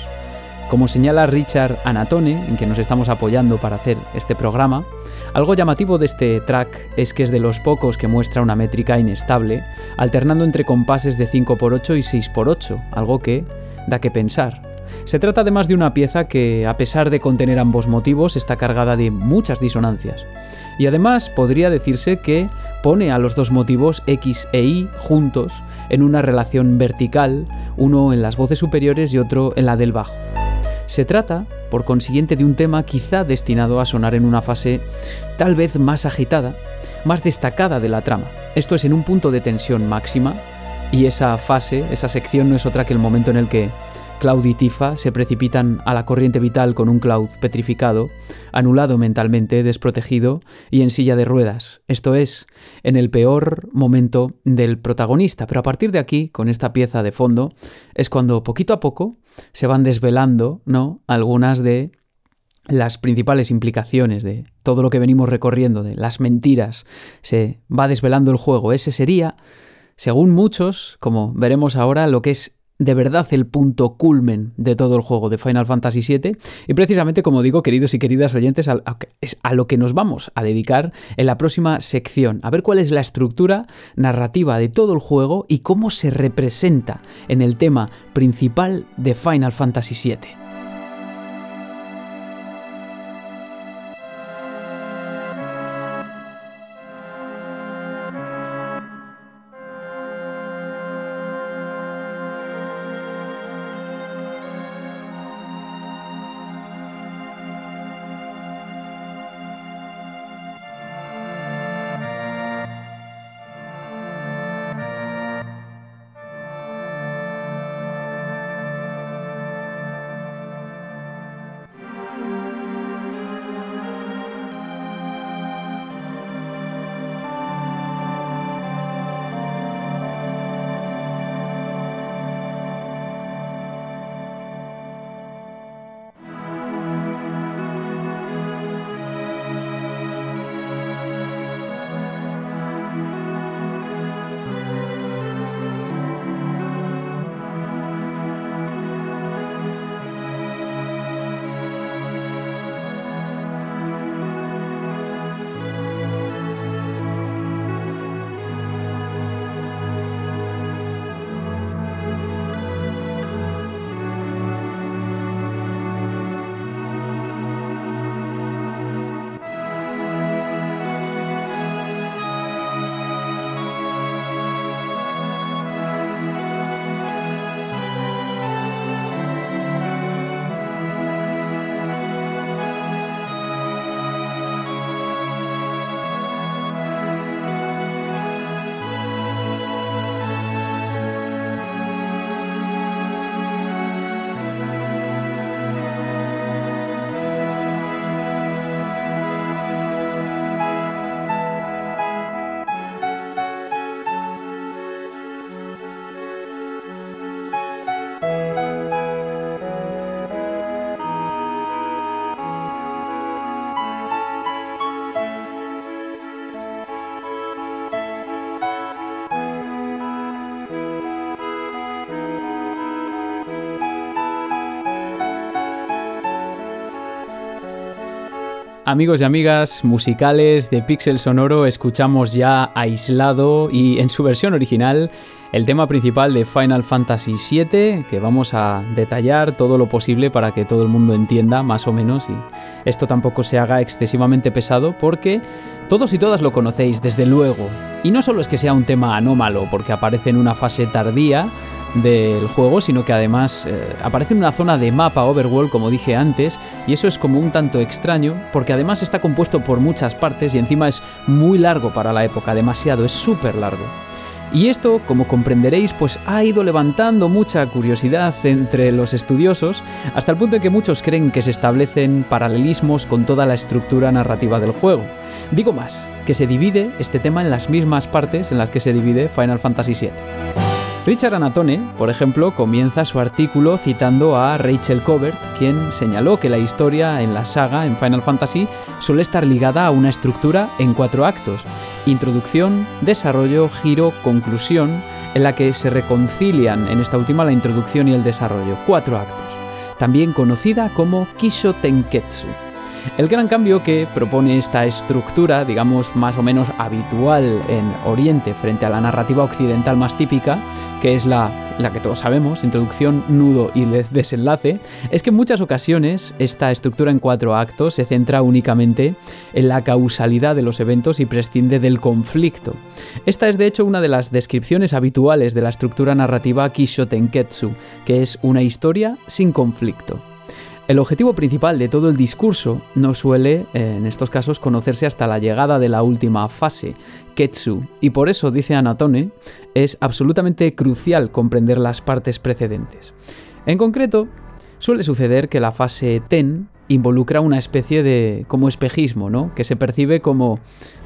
Como señala Richard Anatone, en que nos estamos apoyando para hacer este programa, algo llamativo de este track es que es de los pocos que muestra una métrica inestable, alternando entre compases de 5x8 y 6x8, algo que da que pensar. Se trata además de una pieza que, a pesar de contener ambos motivos, está cargada de muchas disonancias. Y además podría decirse que pone a los dos motivos X e Y juntos en una relación vertical, uno en las voces superiores y otro en la del bajo. Se trata, por consiguiente, de un tema quizá destinado a sonar en una fase tal vez más agitada, más destacada de la trama. Esto es en un punto de tensión máxima, y esa fase, esa sección no es otra que el momento en el que Cloud y Tifa se precipitan a la corriente vital con un Cloud petrificado, anulado mentalmente, desprotegido y en silla de ruedas. Esto es, en el peor momento del protagonista. Pero a partir de aquí, con esta pieza de fondo, es cuando poquito a poco se van desvelando, ¿no? Algunas de las principales implicaciones de todo lo que venimos recorriendo, de las mentiras, se va desvelando el juego. Ese sería, según muchos, como veremos ahora, lo que es de verdad el punto culmen de todo el juego de Final Fantasy VII. Y precisamente, como digo, queridos y queridas oyentes, es a lo que nos vamos a dedicar en la próxima sección. A ver cuál es la estructura narrativa de todo el juego y cómo se representa en el tema principal de Final Fantasy VII. Amigos y amigas musicales de Pixel Sonoro, escuchamos ya aislado y en su versión original el tema principal de Final Fantasy VII, que vamos a detallar todo lo posible para que todo el mundo entienda más o menos y esto tampoco se haga excesivamente pesado porque todos y todas lo conocéis desde luego. Y no solo es que sea un tema anómalo porque aparece en una fase tardía, del juego, sino que además eh, aparece en una zona de mapa overworld, como dije antes, y eso es como un tanto extraño, porque además está compuesto por muchas partes y encima es muy largo para la época, demasiado, es súper largo. Y esto, como comprenderéis, pues ha ido levantando mucha curiosidad entre los estudiosos, hasta el punto de que muchos creen que se establecen paralelismos con toda la estructura narrativa del juego. Digo más, que se divide este tema en las mismas partes en las que se divide Final Fantasy VII. Richard Anatone, por ejemplo, comienza su artículo citando a Rachel Covert, quien señaló que la historia en la saga en Final Fantasy suele estar ligada a una estructura en cuatro actos, introducción, desarrollo, giro, conclusión, en la que se reconcilian en esta última la introducción y el desarrollo, cuatro actos, también conocida como Kisho Tenketsu. El gran cambio que propone esta estructura, digamos más o menos habitual en Oriente frente a la narrativa occidental más típica, que es la, la que todos sabemos, introducción, nudo y desenlace, es que en muchas ocasiones esta estructura en cuatro actos se centra únicamente en la causalidad de los eventos y prescinde del conflicto. Esta es de hecho una de las descripciones habituales de la estructura narrativa Kisho Tenketsu, que es una historia sin conflicto. El objetivo principal de todo el discurso no suele, eh, en estos casos, conocerse hasta la llegada de la última fase, Ketsu, y por eso, dice Anatone, es absolutamente crucial comprender las partes precedentes. En concreto, suele suceder que la fase Ten involucra una especie de como espejismo, ¿no? Que se percibe como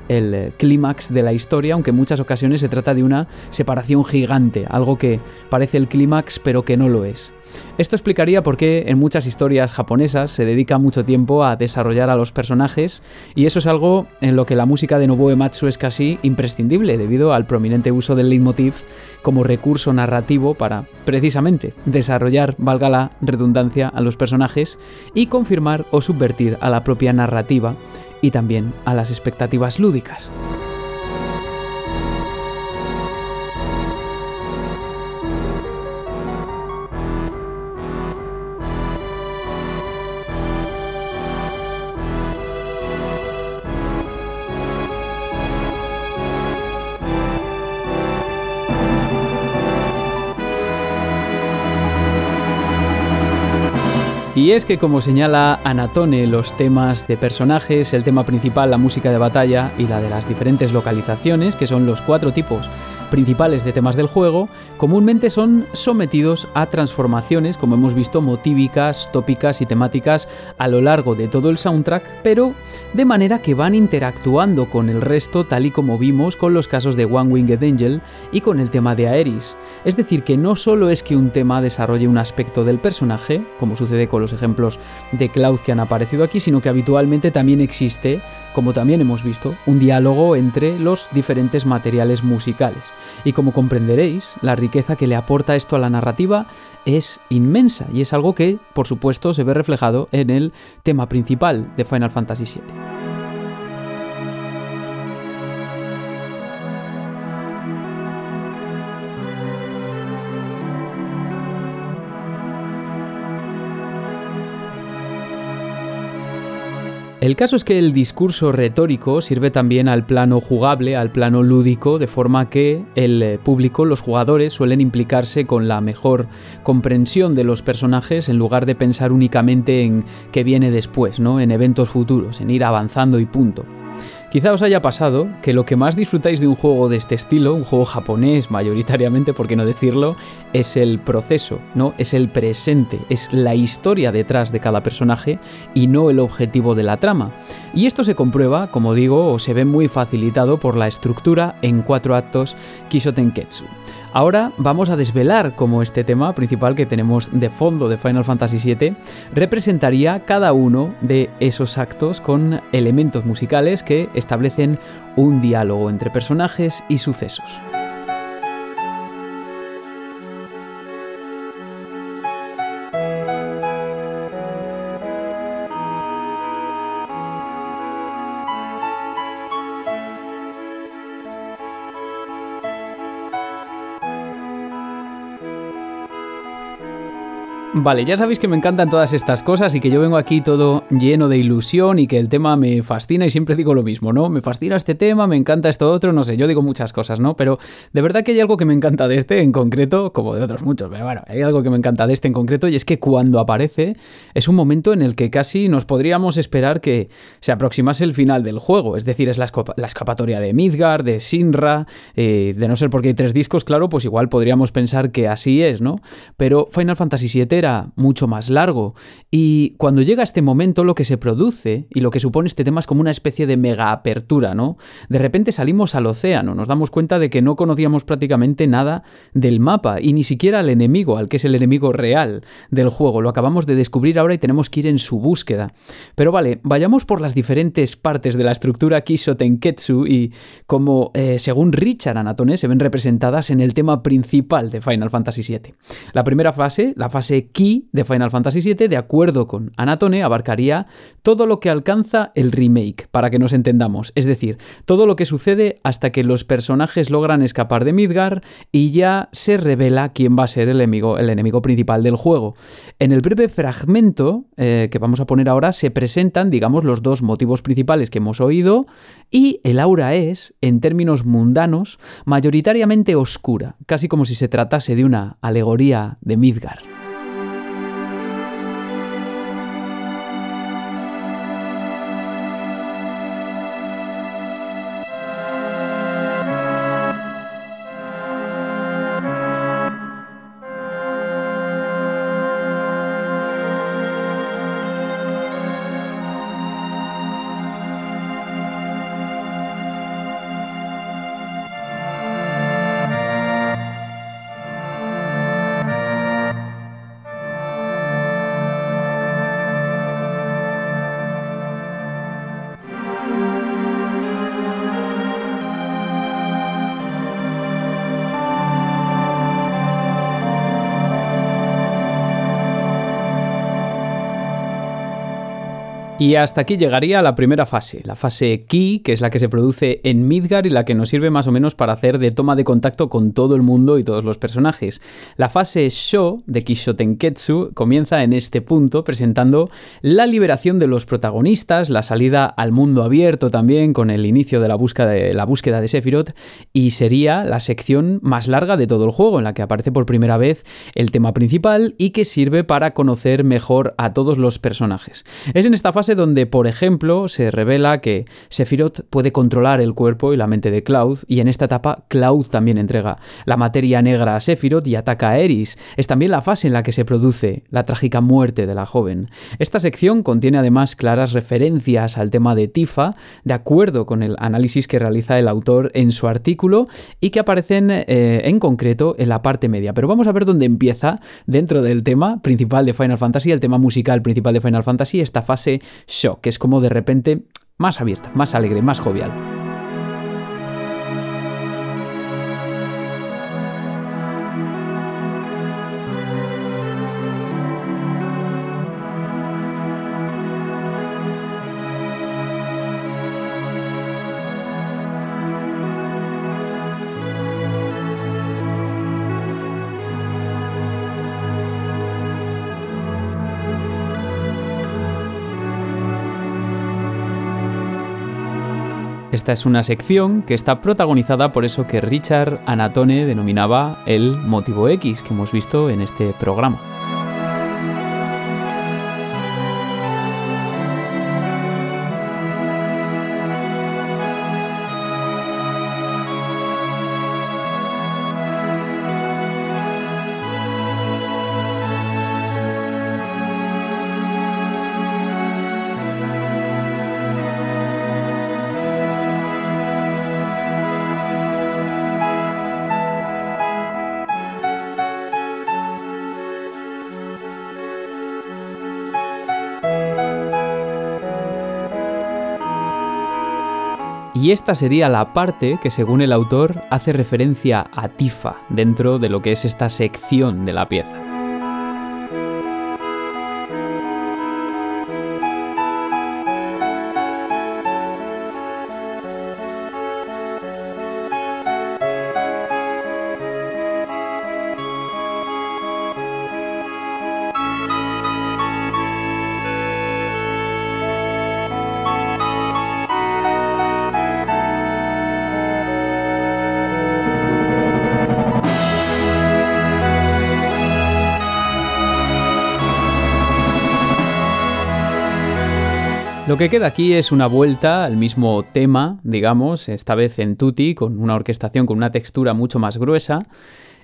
el eh, clímax de la historia, aunque en muchas ocasiones se trata de una separación gigante, algo que parece el clímax pero que no lo es. Esto explicaría por qué en muchas historias japonesas se dedica mucho tiempo a desarrollar a los personajes y eso es algo en lo que la música de Nobuo Ematsu es casi imprescindible debido al prominente uso del leitmotiv como recurso narrativo para precisamente desarrollar, valga la redundancia, a los personajes y confirmar o subvertir a la propia narrativa y también a las expectativas lúdicas. Y es que como señala Anatone, los temas de personajes, el tema principal, la música de batalla y la de las diferentes localizaciones, que son los cuatro tipos principales de temas del juego, comúnmente son sometidos a transformaciones, como hemos visto, motívicas, tópicas y temáticas a lo largo de todo el soundtrack, pero de manera que van interactuando con el resto tal y como vimos con los casos de One Winged Angel y con el tema de Aeris. Es decir, que no solo es que un tema desarrolle un aspecto del personaje, como sucede con los ejemplos de Cloud que han aparecido aquí, sino que habitualmente también existe como también hemos visto, un diálogo entre los diferentes materiales musicales. Y como comprenderéis, la riqueza que le aporta esto a la narrativa es inmensa y es algo que, por supuesto, se ve reflejado en el tema principal de Final Fantasy VII. El caso es que el discurso retórico sirve también al plano jugable, al plano lúdico, de forma que el eh, público, los jugadores, suelen implicarse con la mejor comprensión de los personajes en lugar de pensar únicamente en qué viene después, ¿no? en eventos futuros, en ir avanzando y punto. Quizá os haya pasado que lo que más disfrutáis de un juego de este estilo, un juego japonés mayoritariamente, por qué no decirlo, es el proceso, ¿no? Es el presente, es la historia detrás de cada personaje y no el objetivo de la trama. Y esto se comprueba, como digo, o se ve muy facilitado por la estructura en cuatro actos Kishotenketsu. Ahora vamos a desvelar cómo este tema principal que tenemos de fondo de Final Fantasy VII representaría cada uno de esos actos con elementos musicales que establecen un diálogo entre personajes y sucesos. Vale, ya sabéis que me encantan todas estas cosas y que yo vengo aquí todo lleno de ilusión y que el tema me fascina y siempre digo lo mismo, ¿no? Me fascina este tema, me encanta esto otro, no sé, yo digo muchas cosas, ¿no? Pero de verdad que hay algo que me encanta de este en concreto, como de otros muchos, pero bueno, hay algo que me encanta de este en concreto y es que cuando aparece es un momento en el que casi nos podríamos esperar que se aproximase el final del juego, es decir, es la, escapatoria de Midgard, de Sinra, eh, de no ser porque hay tres discos, claro, pues igual podríamos pensar que así es, ¿no? Pero Final Fantasy VII era mucho más largo. Y cuando llega este momento, lo que se produce y lo que supone este tema es como una especie de mega apertura, ¿no? De repente salimos al océano, nos damos cuenta de que no conocíamos prácticamente nada del mapa y ni siquiera al enemigo, al que es el enemigo real del juego. Lo acabamos de descubrir ahora y tenemos que ir en su búsqueda. Pero vale, vayamos por las diferentes partes de la estructura Kisho Tenketsu y como eh, según Richard Anatone se ven representadas en el tema principal de Final Fantasy VII. La primera fase, la fase De Final Fantasy VII, de acuerdo con Anatone, abarcaría todo lo que alcanza el remake, para que nos entendamos, es decir, todo lo que sucede hasta que los personajes logran escapar de Midgar y ya se revela quién va a ser el enemigo, el enemigo principal del juego. En el breve fragmento eh, que vamos a poner ahora se presentan, digamos, los dos motivos principales que hemos oído y el aura es, en términos mundanos, mayoritariamente oscura, casi como si se tratase de una alegoría de Midgar. Y hasta aquí llegaría la primera fase, la fase Ki, que es la que se produce en Midgar y la que nos sirve más o menos para hacer de toma de contacto con todo el mundo y todos los personajes. La fase Sho de Kishotenketsu comienza en este punto presentando la liberación de los protagonistas, la salida al mundo abierto también con el inicio de la búsqueda de, la búsqueda de Sephiroth y sería la sección más larga de todo el juego en la que aparece por primera vez el tema principal y que sirve para conocer mejor a todos los personajes. Es en esta fase donde, por ejemplo, se revela que Sephiroth puede controlar el cuerpo y la mente de Cloud, y en esta etapa Cloud también entrega la materia negra a Sephiroth y ataca a Eris. Es también la fase en la que se produce la trágica muerte de la joven. Esta sección contiene además claras referencias al tema de Tifa, de acuerdo con el análisis que realiza el autor en su artículo y que aparecen eh, en concreto en la parte media. Pero vamos a ver dónde empieza dentro del tema principal de Final Fantasy, el tema musical principal de Final Fantasy, esta fase shock, que es como de repente más abierta, más alegre, más jovial. Esta es una sección que está protagonizada por eso que Richard Anatone denominaba el motivo X que hemos visto en este programa. Y esta sería la parte que, según el autor, hace referencia a Tifa dentro de lo que es esta sección de la pieza. Lo que queda aquí es una vuelta al mismo tema, digamos, esta vez en tutti, con una orquestación con una textura mucho más gruesa.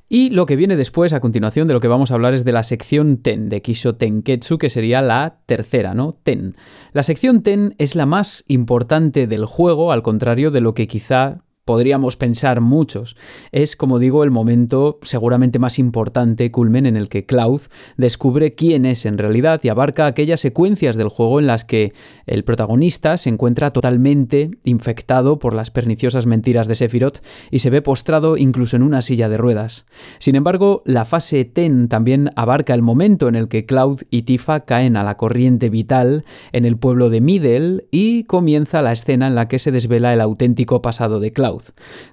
Y lo que viene después, a continuación, de lo que vamos a hablar es de la sección Ten de Kisho Tenketsu, que sería la tercera, ¿no? Ten. La sección Ten es la más importante del juego, al contrario de lo que quizá podríamos pensar muchos. Es, como digo, el momento seguramente más importante, culmen, en el que Cloud descubre quién es en realidad y abarca aquellas secuencias del juego en las que el protagonista se encuentra totalmente infectado por las perniciosas mentiras de Sephiroth y se ve postrado incluso en una silla de ruedas. Sin embargo, la fase Ten también abarca el momento en el que Cloud y Tifa caen a la corriente vital en el pueblo de Middle y comienza la escena en la que se desvela el auténtico pasado de Cloud.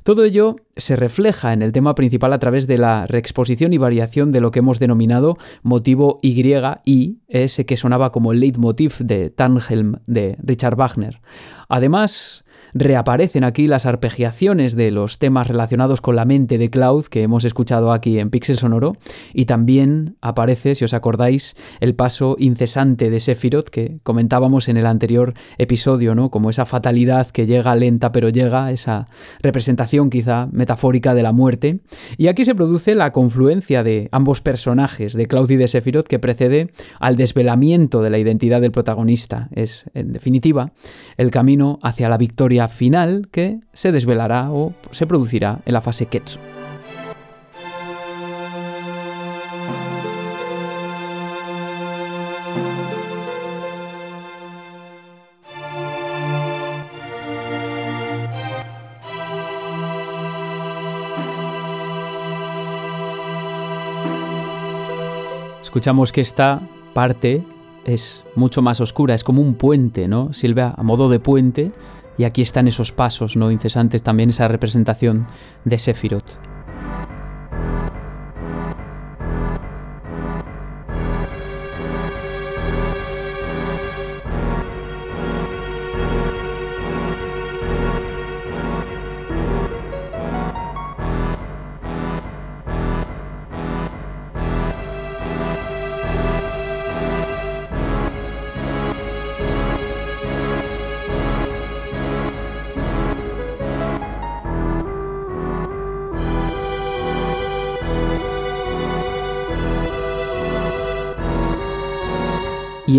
Todo ello se refleja en el tema principal a través de la reexposición y variación de lo que hemos denominado motivo Y, y ese que sonaba como el leitmotiv de Tannhelm de Richard Wagner. Además, reaparecen aquí las arpegiaciones de los temas relacionados con la mente de Cloud que hemos escuchado aquí en Pixel Sonoro y también aparece, si os acordáis, el paso incesante de Sephiroth que comentábamos en el anterior episodio, ¿no? Como esa fatalidad que llega lenta pero llega, esa representación quizá metafórica de la muerte. Y aquí se produce la confluencia de ambos personajes, de Cloud y de Sephiroth, que precede al desvelamiento de la identidad del protagonista. Es, en definitiva, el camino hacia la victoria final que se desvelará o se producirá en la fase Ketsu. Escuchamos que esta parte es mucho más oscura, es como un puente, ¿no? Silvia a modo de puente y aquí están esos pasos no incesantes, también esa representación de Sephiroth.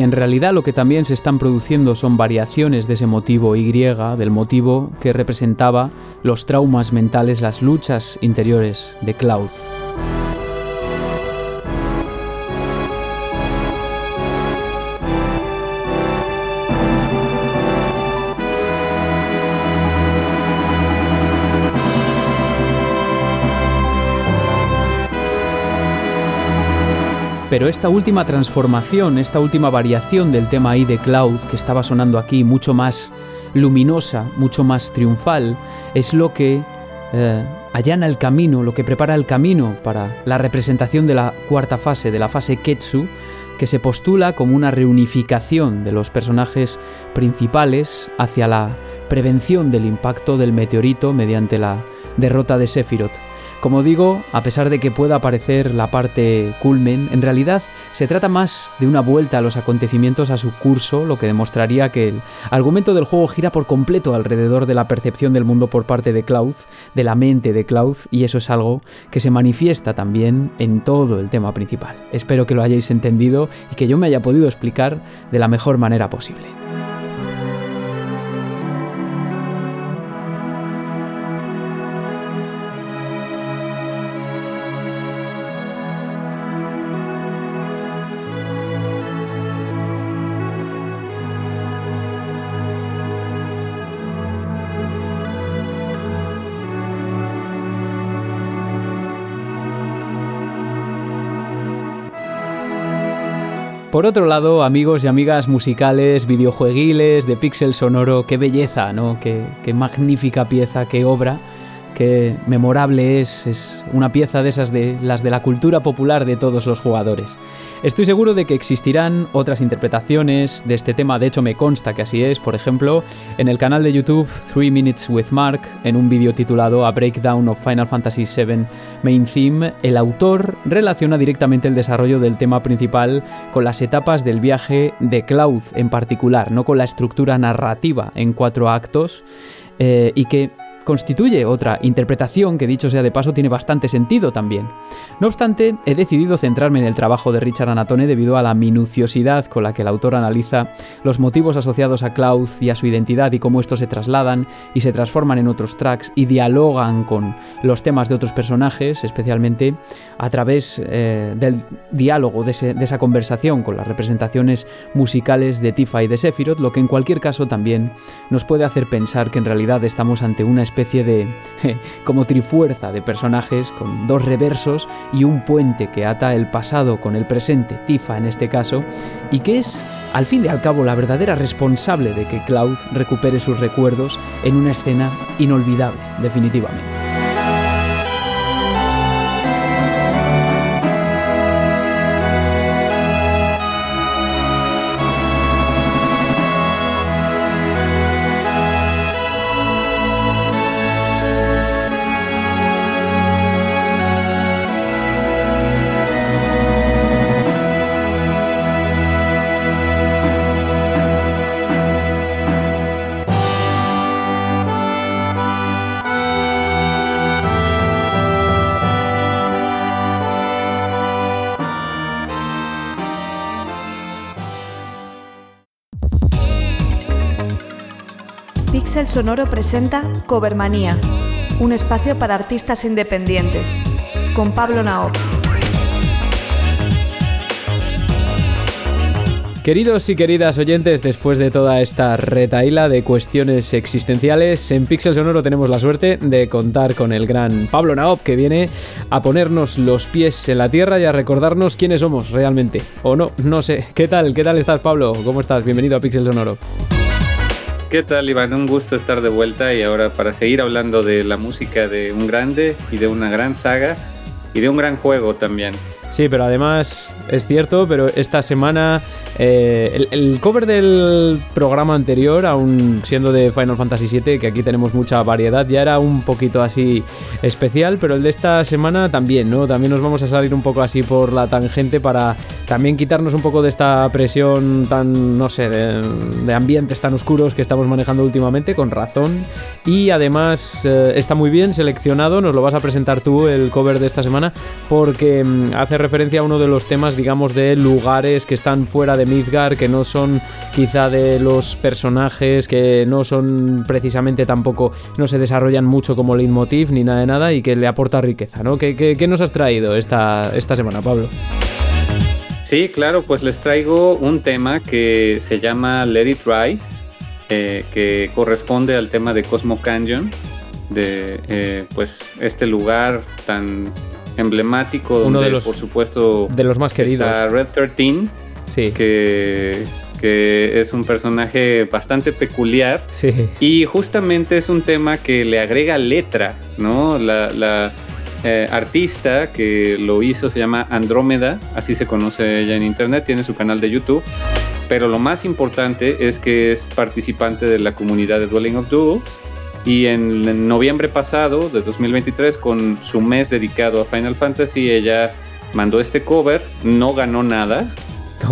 En realidad lo que también se están produciendo son variaciones de ese motivo Y, del motivo que representaba los traumas mentales, las luchas interiores de Cloud. Pero esta última transformación, esta última variación del tema ahí de Cloud que estaba sonando aquí, mucho más luminosa, mucho más triunfal, es lo que eh, allana el camino, lo que prepara el camino para la representación de la cuarta fase, de la fase Ketsu, que se postula como una reunificación de los personajes principales hacia la prevención del impacto del meteorito mediante la derrota de Sephiroth. Como digo, a pesar de que pueda parecer la parte culmen, en realidad se trata más de una vuelta a los acontecimientos a su curso, lo que demostraría que el argumento del juego gira por completo alrededor de la percepción del mundo por parte de Cloud, de la mente de Cloud, y eso es algo que se manifiesta también en todo el tema principal. Espero que lo hayáis entendido y que yo me haya podido explicar de la mejor manera posible. Por otro lado, amigos y amigas musicales, videojueguiles, de pixel sonoro, qué belleza, ¿no? Qué, magnífica pieza, qué obra, qué memorable es, es una pieza de esas de las de la cultura popular de todos los jugadores. Estoy seguro de que existirán otras interpretaciones de este tema, de hecho me consta que así es, por ejemplo, en el canal de YouTube 3 Minutes with Mark, en un vídeo titulado A Breakdown of Final Fantasy VII Main Theme, el autor relaciona directamente el desarrollo del tema principal con las etapas del viaje de Cloud en particular, no con la estructura narrativa en cuatro actos, eh, y que constituye otra interpretación que dicho sea de paso tiene bastante sentido también. No obstante, he decidido centrarme en el trabajo de Richard Anatone debido a la minuciosidad con la que el autor analiza los motivos asociados a Cloud y a su identidad y cómo estos se trasladan y se transforman en otros tracks y dialogan con los temas de otros personajes, especialmente a través eh, del diálogo, de, esa conversación con las representaciones musicales de Tifa y de Sephiroth, lo que en cualquier caso también nos puede hacer pensar que en realidad estamos ante una especie de [LAUGHS] como trifuerza de personajes con dos reversos y un puente que ata el pasado con el presente, Tifa en este caso, y que es al fin y al cabo la verdadera responsable de que Cloud recupere sus recuerdos en una escena inolvidable, definitivamente. Pixel Sonoro presenta Covermanía, un espacio para artistas independientes, con Pablo Naop. Queridos y queridas oyentes, después de toda esta retaíla de cuestiones existenciales, en Pixel Sonoro tenemos la suerte de contar con el gran Pablo Naop, que viene a ponernos los pies en la tierra y a recordarnos quiénes somos realmente. O no, no sé. ¿Qué tal? ¿Qué tal estás, Pablo? ¿Cómo estás? Bienvenido a Pixel Sonoro. ¿Qué tal, Iván? Un gusto estar de vuelta y ahora para seguir hablando de la música de un grande y de una gran saga y de un gran juego también. Sí, pero además es cierto, pero esta semana eh, el, cover del programa anterior, aún siendo de Final Fantasy VII, que aquí tenemos mucha variedad, ya era un poquito así especial, pero el de esta semana también, ¿no? También nos vamos a salir un poco así por la tangente para también quitarnos un poco de esta presión tan, no sé, de, ambientes tan oscuros que estamos manejando últimamente, con razón. Y además eh, está muy bien seleccionado, nos lo vas a presentar tú el cover de esta semana, porque mm, hace referencia a uno de los temas, digamos, de lugares que están fuera de Midgar, que no son quizá de los personajes, que no son precisamente tampoco, no se desarrollan mucho como leitmotiv ni nada de nada y que le aporta riqueza, ¿no? ¿Qué, nos has traído esta, esta semana, Pablo? Sí, claro, pues les traigo un tema que se llama Let It Rise, eh, que corresponde al tema de Cosmo Canyon, de eh, pues este lugar tan emblemático donde, Uno de los, por supuesto, de los más queridos. Está Red 13 Sí. Que, que es un personaje bastante peculiar. Sí. Y justamente es un tema que le agrega letra, ¿no? La, eh, artista que lo hizo se llama Andrómeda, así se conoce ella en internet, tiene su canal de YouTube. Pero lo más importante es que es participante de la comunidad de Dwelling of Duels. Y en noviembre pasado, de 2023, con su mes dedicado a Final Fantasy, ella mandó este cover, no ganó nada,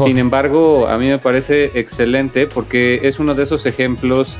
sin embargo, a mí me parece excelente porque es uno de esos ejemplos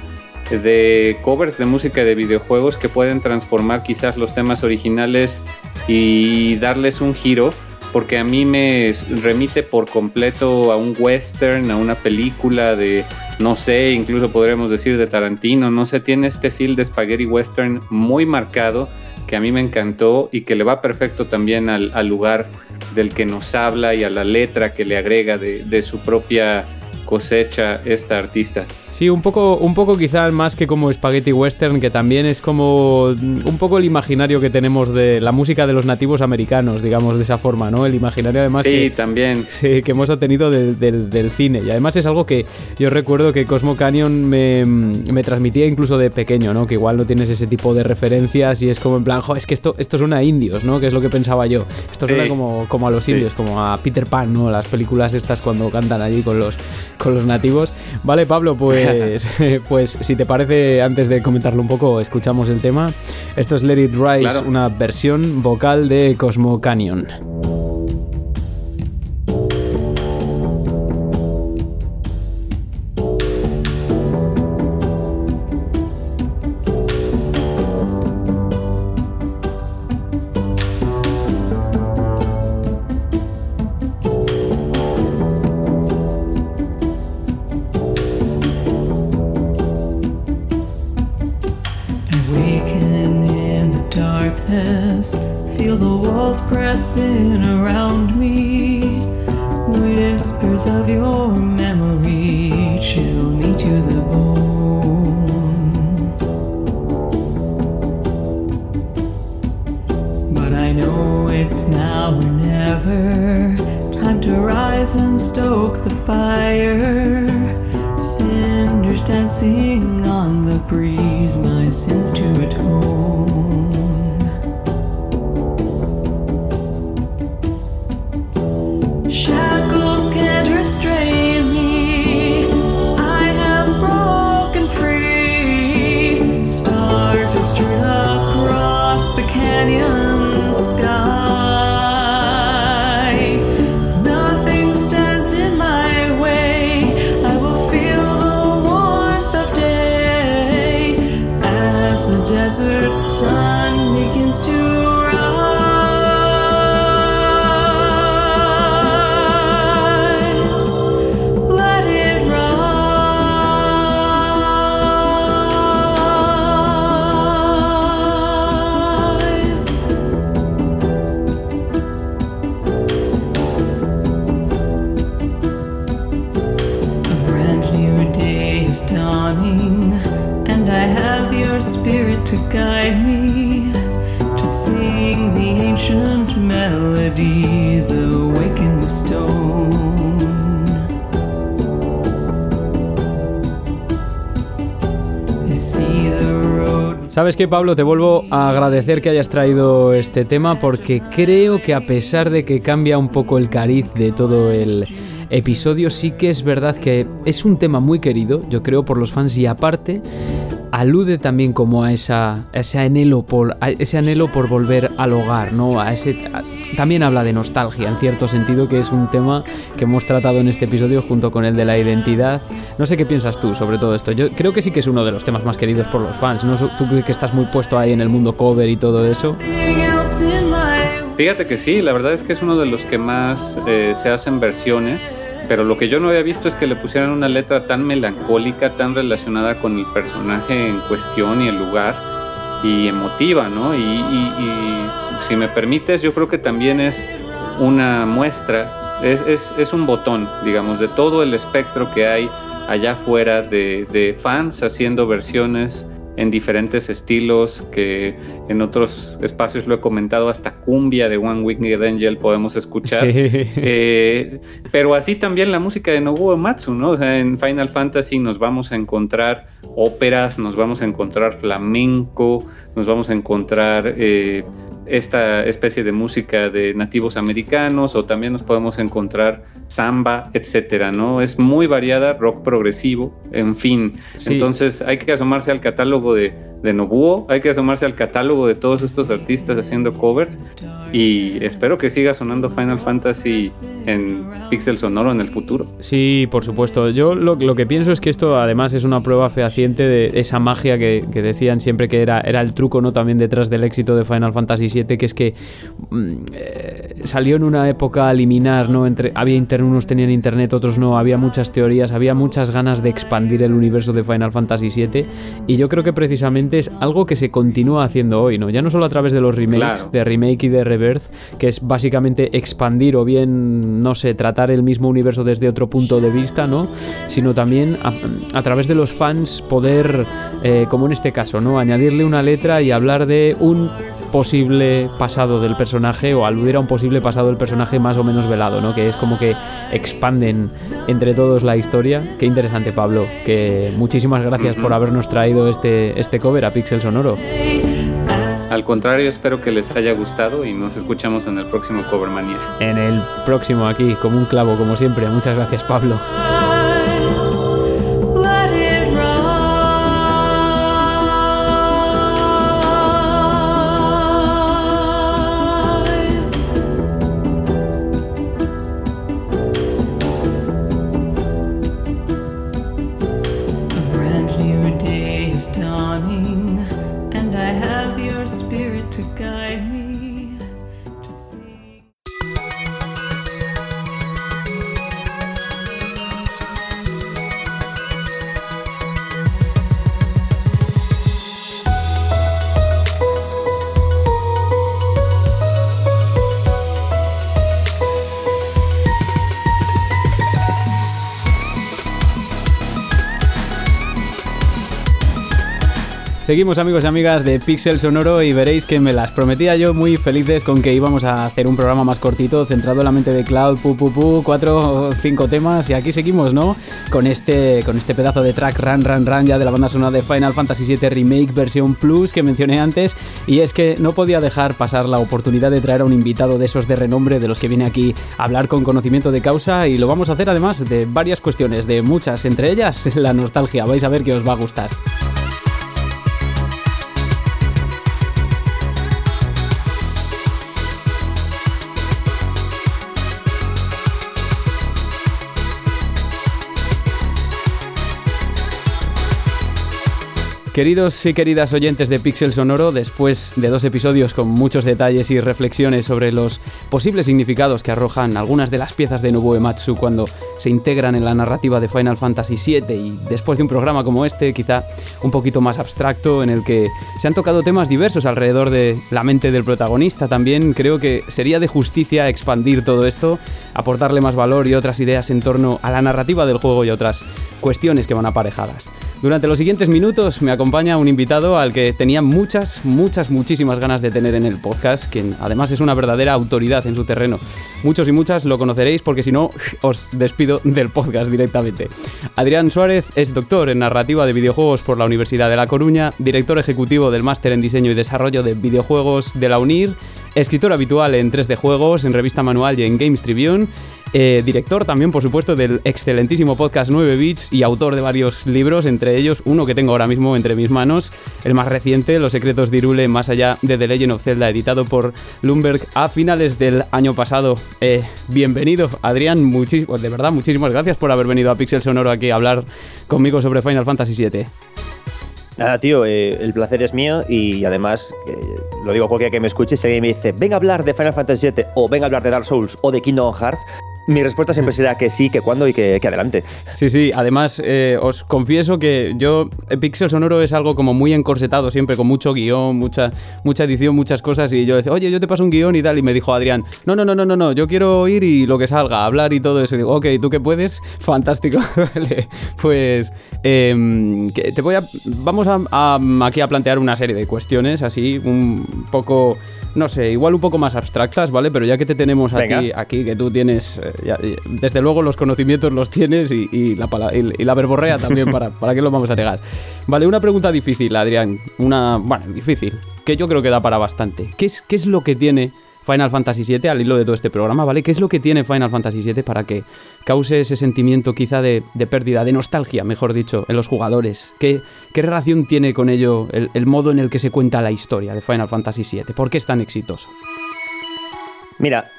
de covers de música de videojuegos que pueden transformar quizás los temas originales y darles un giro, porque a mí me remite por completo a un western, a una película de, no sé, incluso podríamos decir de Tarantino, no sé, tiene este feel de spaghetti western muy marcado que a mí me encantó y que le va perfecto también al, lugar del que nos habla y a la letra que le agrega de su propia cosecha esta artista. Sí, un poco, un poco quizá más que como Spaghetti Western, que también es como un poco el imaginario que tenemos de la música de los nativos americanos, digamos, de esa forma, ¿no? El imaginario además sí, que, también. Sí, que hemos obtenido del, cine. Y además es algo que yo recuerdo que Cosmo Canyon me, me, transmitía incluso de pequeño, ¿no? Que igual no tienes ese tipo de referencias y es como en plan, jo, es que esto, esto suena a indios, ¿no? Que es lo que pensaba yo. Esto suena sí. como, como a los indios, como a Peter Pan, ¿no? Las películas estas cuando cantan allí con los, con los nativos. Vale, Pablo, pues, [LAUGHS] pues si te parece, antes de comentarlo un poco, escuchamos el tema. Esto es Let It Rise, Claro. una versión vocal de Cosmo Canyon. ¿Sabes qué, Pablo? Te vuelvo a agradecer que hayas traído este tema porque creo que a pesar de que cambia un poco el cariz de todo el episodio, sí que es verdad que es un tema muy querido, yo creo, por los fans y aparte alude también como a, esa, a ese anhelo por a ese anhelo por volver al hogar, ¿no? A ese a- también habla de nostalgia en cierto sentido, que es un tema que hemos tratado en este episodio junto con el de la identidad. No sé qué piensas tú sobre todo esto. Yo creo que sí que es uno de los temas más queridos por los fans, ¿no? Tú que estás muy puesto ahí en el mundo cover y todo eso. Fíjate que sí, la verdad es que es uno de los que más eh, se hacen versiones, pero lo que yo no había visto es que le pusieran una letra tan melancólica, tan relacionada con el personaje en cuestión y el lugar, y emotiva, ¿no? Y, y- y si me permites, yo creo que también es una muestra, es, es- es un botón, digamos, de todo el espectro que hay allá afuera de, de fans haciendo versiones en diferentes estilos que en otros espacios lo he comentado hasta cumbia de One Winged Angel podemos escuchar Sí. Eh, pero así también la música de Nobuo Matsu no o sea en Final Fantasy nos vamos a encontrar óperas nos vamos a encontrar flamenco nos vamos a encontrar eh, esta especie de música de nativos americanos o también nos podemos encontrar samba, etcétera, ¿no? Es muy variada, rock progresivo, en fin. Sí. Entonces hay que asomarse al catálogo de, de Nobuo, hay que asomarse al catálogo de todos estos artistas haciendo covers y espero que siga sonando Final Fantasy en Pixel Sonoro en el futuro. Sí, por supuesto. Yo lo, lo que pienso es que esto además es una prueba fehaciente de esa magia que, que decían siempre que era, era el truco no también detrás del éxito de Final Fantasy VII, que es que mm, eh, salió en una época liminar, ¿no? Entre, había internet, unos tenían internet, otros no, había muchas teorías, había muchas ganas de expandir el universo de Final Fantasy VII y yo creo que precisamente realmente es algo que se continúa haciendo hoy, ¿no? Ya no solo a través de los remakes, Claro. de remake y de rebirth, que es básicamente expandir o bien, no sé, tratar el mismo universo desde otro punto de vista, ¿no? Sino también a, a través de los fans poder, eh, como en este caso, ¿no? Añadirle una letra y hablar de un posible pasado del personaje o aludir a un posible pasado del personaje más o menos velado, ¿no? Que es como que expanden entre todos la historia. Qué interesante, Pablo. Que muchísimas gracias por habernos traído este, este cover a Pixel Sonoro. Al contrario, espero que les haya gustado y nos escuchamos en el próximo Covermania. En el próximo aquí, como un clavo, como siempre. Muchas gracias, Pablo. Seguimos amigos y amigas de Pixel Sonoro y veréis que me las prometía yo muy felices con que íbamos a hacer un programa más cortito, centrado en la mente de Cloud, pu pu pu, cuatro o cinco temas y aquí seguimos, ¿no? Con este, con este pedazo de track Run Run Run ya de la banda sonora de Final Fantasy VII Remake versión Plus que mencioné antes y es que no podía dejar pasar la oportunidad de traer a un invitado de esos de renombre de los que viene aquí a hablar con conocimiento de causa y lo vamos a hacer además de varias cuestiones, de muchas, entre ellas la nostalgia, vais a ver que os va a gustar. Queridos y queridas oyentes de Pixel Sonoro, después de dos episodios con muchos detalles y reflexiones sobre los posibles significados que arrojan algunas de las piezas de Nobuo Ematsu cuando se integran en la narrativa de Final Fantasy VII y después de un programa como este, quizá un poquito más abstracto, en el que se han tocado temas diversos alrededor de la mente del protagonista, también creo que sería de justicia expandir todo esto, aportarle más valor y otras ideas en torno a la narrativa del juego y otras cuestiones que van aparejadas. Durante los siguientes minutos me acompaña un invitado al que tenía muchas, muchas, muchísimas ganas de tener en el podcast, quien además es una verdadera autoridad en su terreno. Muchos y muchas lo conoceréis porque si no, [LAUGHS] os despido del podcast directamente. Adrián Suárez es doctor en narrativa de videojuegos por la Universidad de La Coruña, director ejecutivo del máster en diseño y desarrollo de videojuegos de la UNIR, escritor habitual en 3D Juegos, en Revista Manual y en Games Tribune, eh, director también, por supuesto, del excelentísimo podcast 9 Bits y autor de varios libros, entre ellos uno que tengo ahora mismo entre mis manos, el más reciente, Los secretos de Irule más allá de The Legend of Zelda, editado por Lumberg a finales del año pasado. Eh, bienvenido, Adrián, muchis- de verdad, muchísimas gracias por haber venido a Pixel Sonoro aquí a hablar conmigo sobre Final Fantasy VII. Nada, tío, eh, el placer es mío y además, lo digo a cualquiera que me escuche, si alguien me dice, venga a hablar de Final Fantasy VII o venga a hablar de Dark Souls o de Kingdom Hearts, mi respuesta siempre será que sí, que cuándo y que, que adelante. Sí, sí, además eh, os confieso que yo, eh, Pixel Sonoro es algo como muy encorsetado siempre, con mucho guion, mucha, mucha edición, muchas cosas, y yo decía, oye, yo te paso un guion y tal, y me dijo Adrián, no, no, no, no, no, no, yo quiero ir y lo que salga, hablar y todo eso, y digo, ok, ¿tú qué puedes? [LAUGHS] Fantástico, [LAUGHS] vale, pues em, que te voy a, vamos a- aquí a plantear una serie de cuestiones, así, un poco... No sé, igual un poco más abstractas, ¿vale? Pero ya que te tenemos aquí, Venga. aquí, que tú tienes, eh, ya- desde luego los conocimientos los tienes y, y la, pala- y, y la verborrea también, para, [LAUGHS] ¿para qué lo vamos a negar? Vale, una pregunta difícil, Adrián. Una, bueno, difícil, que yo creo que da para bastante. ¿Qué es, qué es lo que tiene Final Fantasy VII al hilo de todo este programa, ¿vale? ¿Qué es lo que tiene Final Fantasy VII para que cause ese sentimiento quizá de, de pérdida, de nostalgia, mejor dicho, en los jugadores? ¿Qué, qué relación tiene con ello el, el modo en el que se cuenta la historia de Final Fantasy VII? ¿Por qué es tan exitoso? Mira,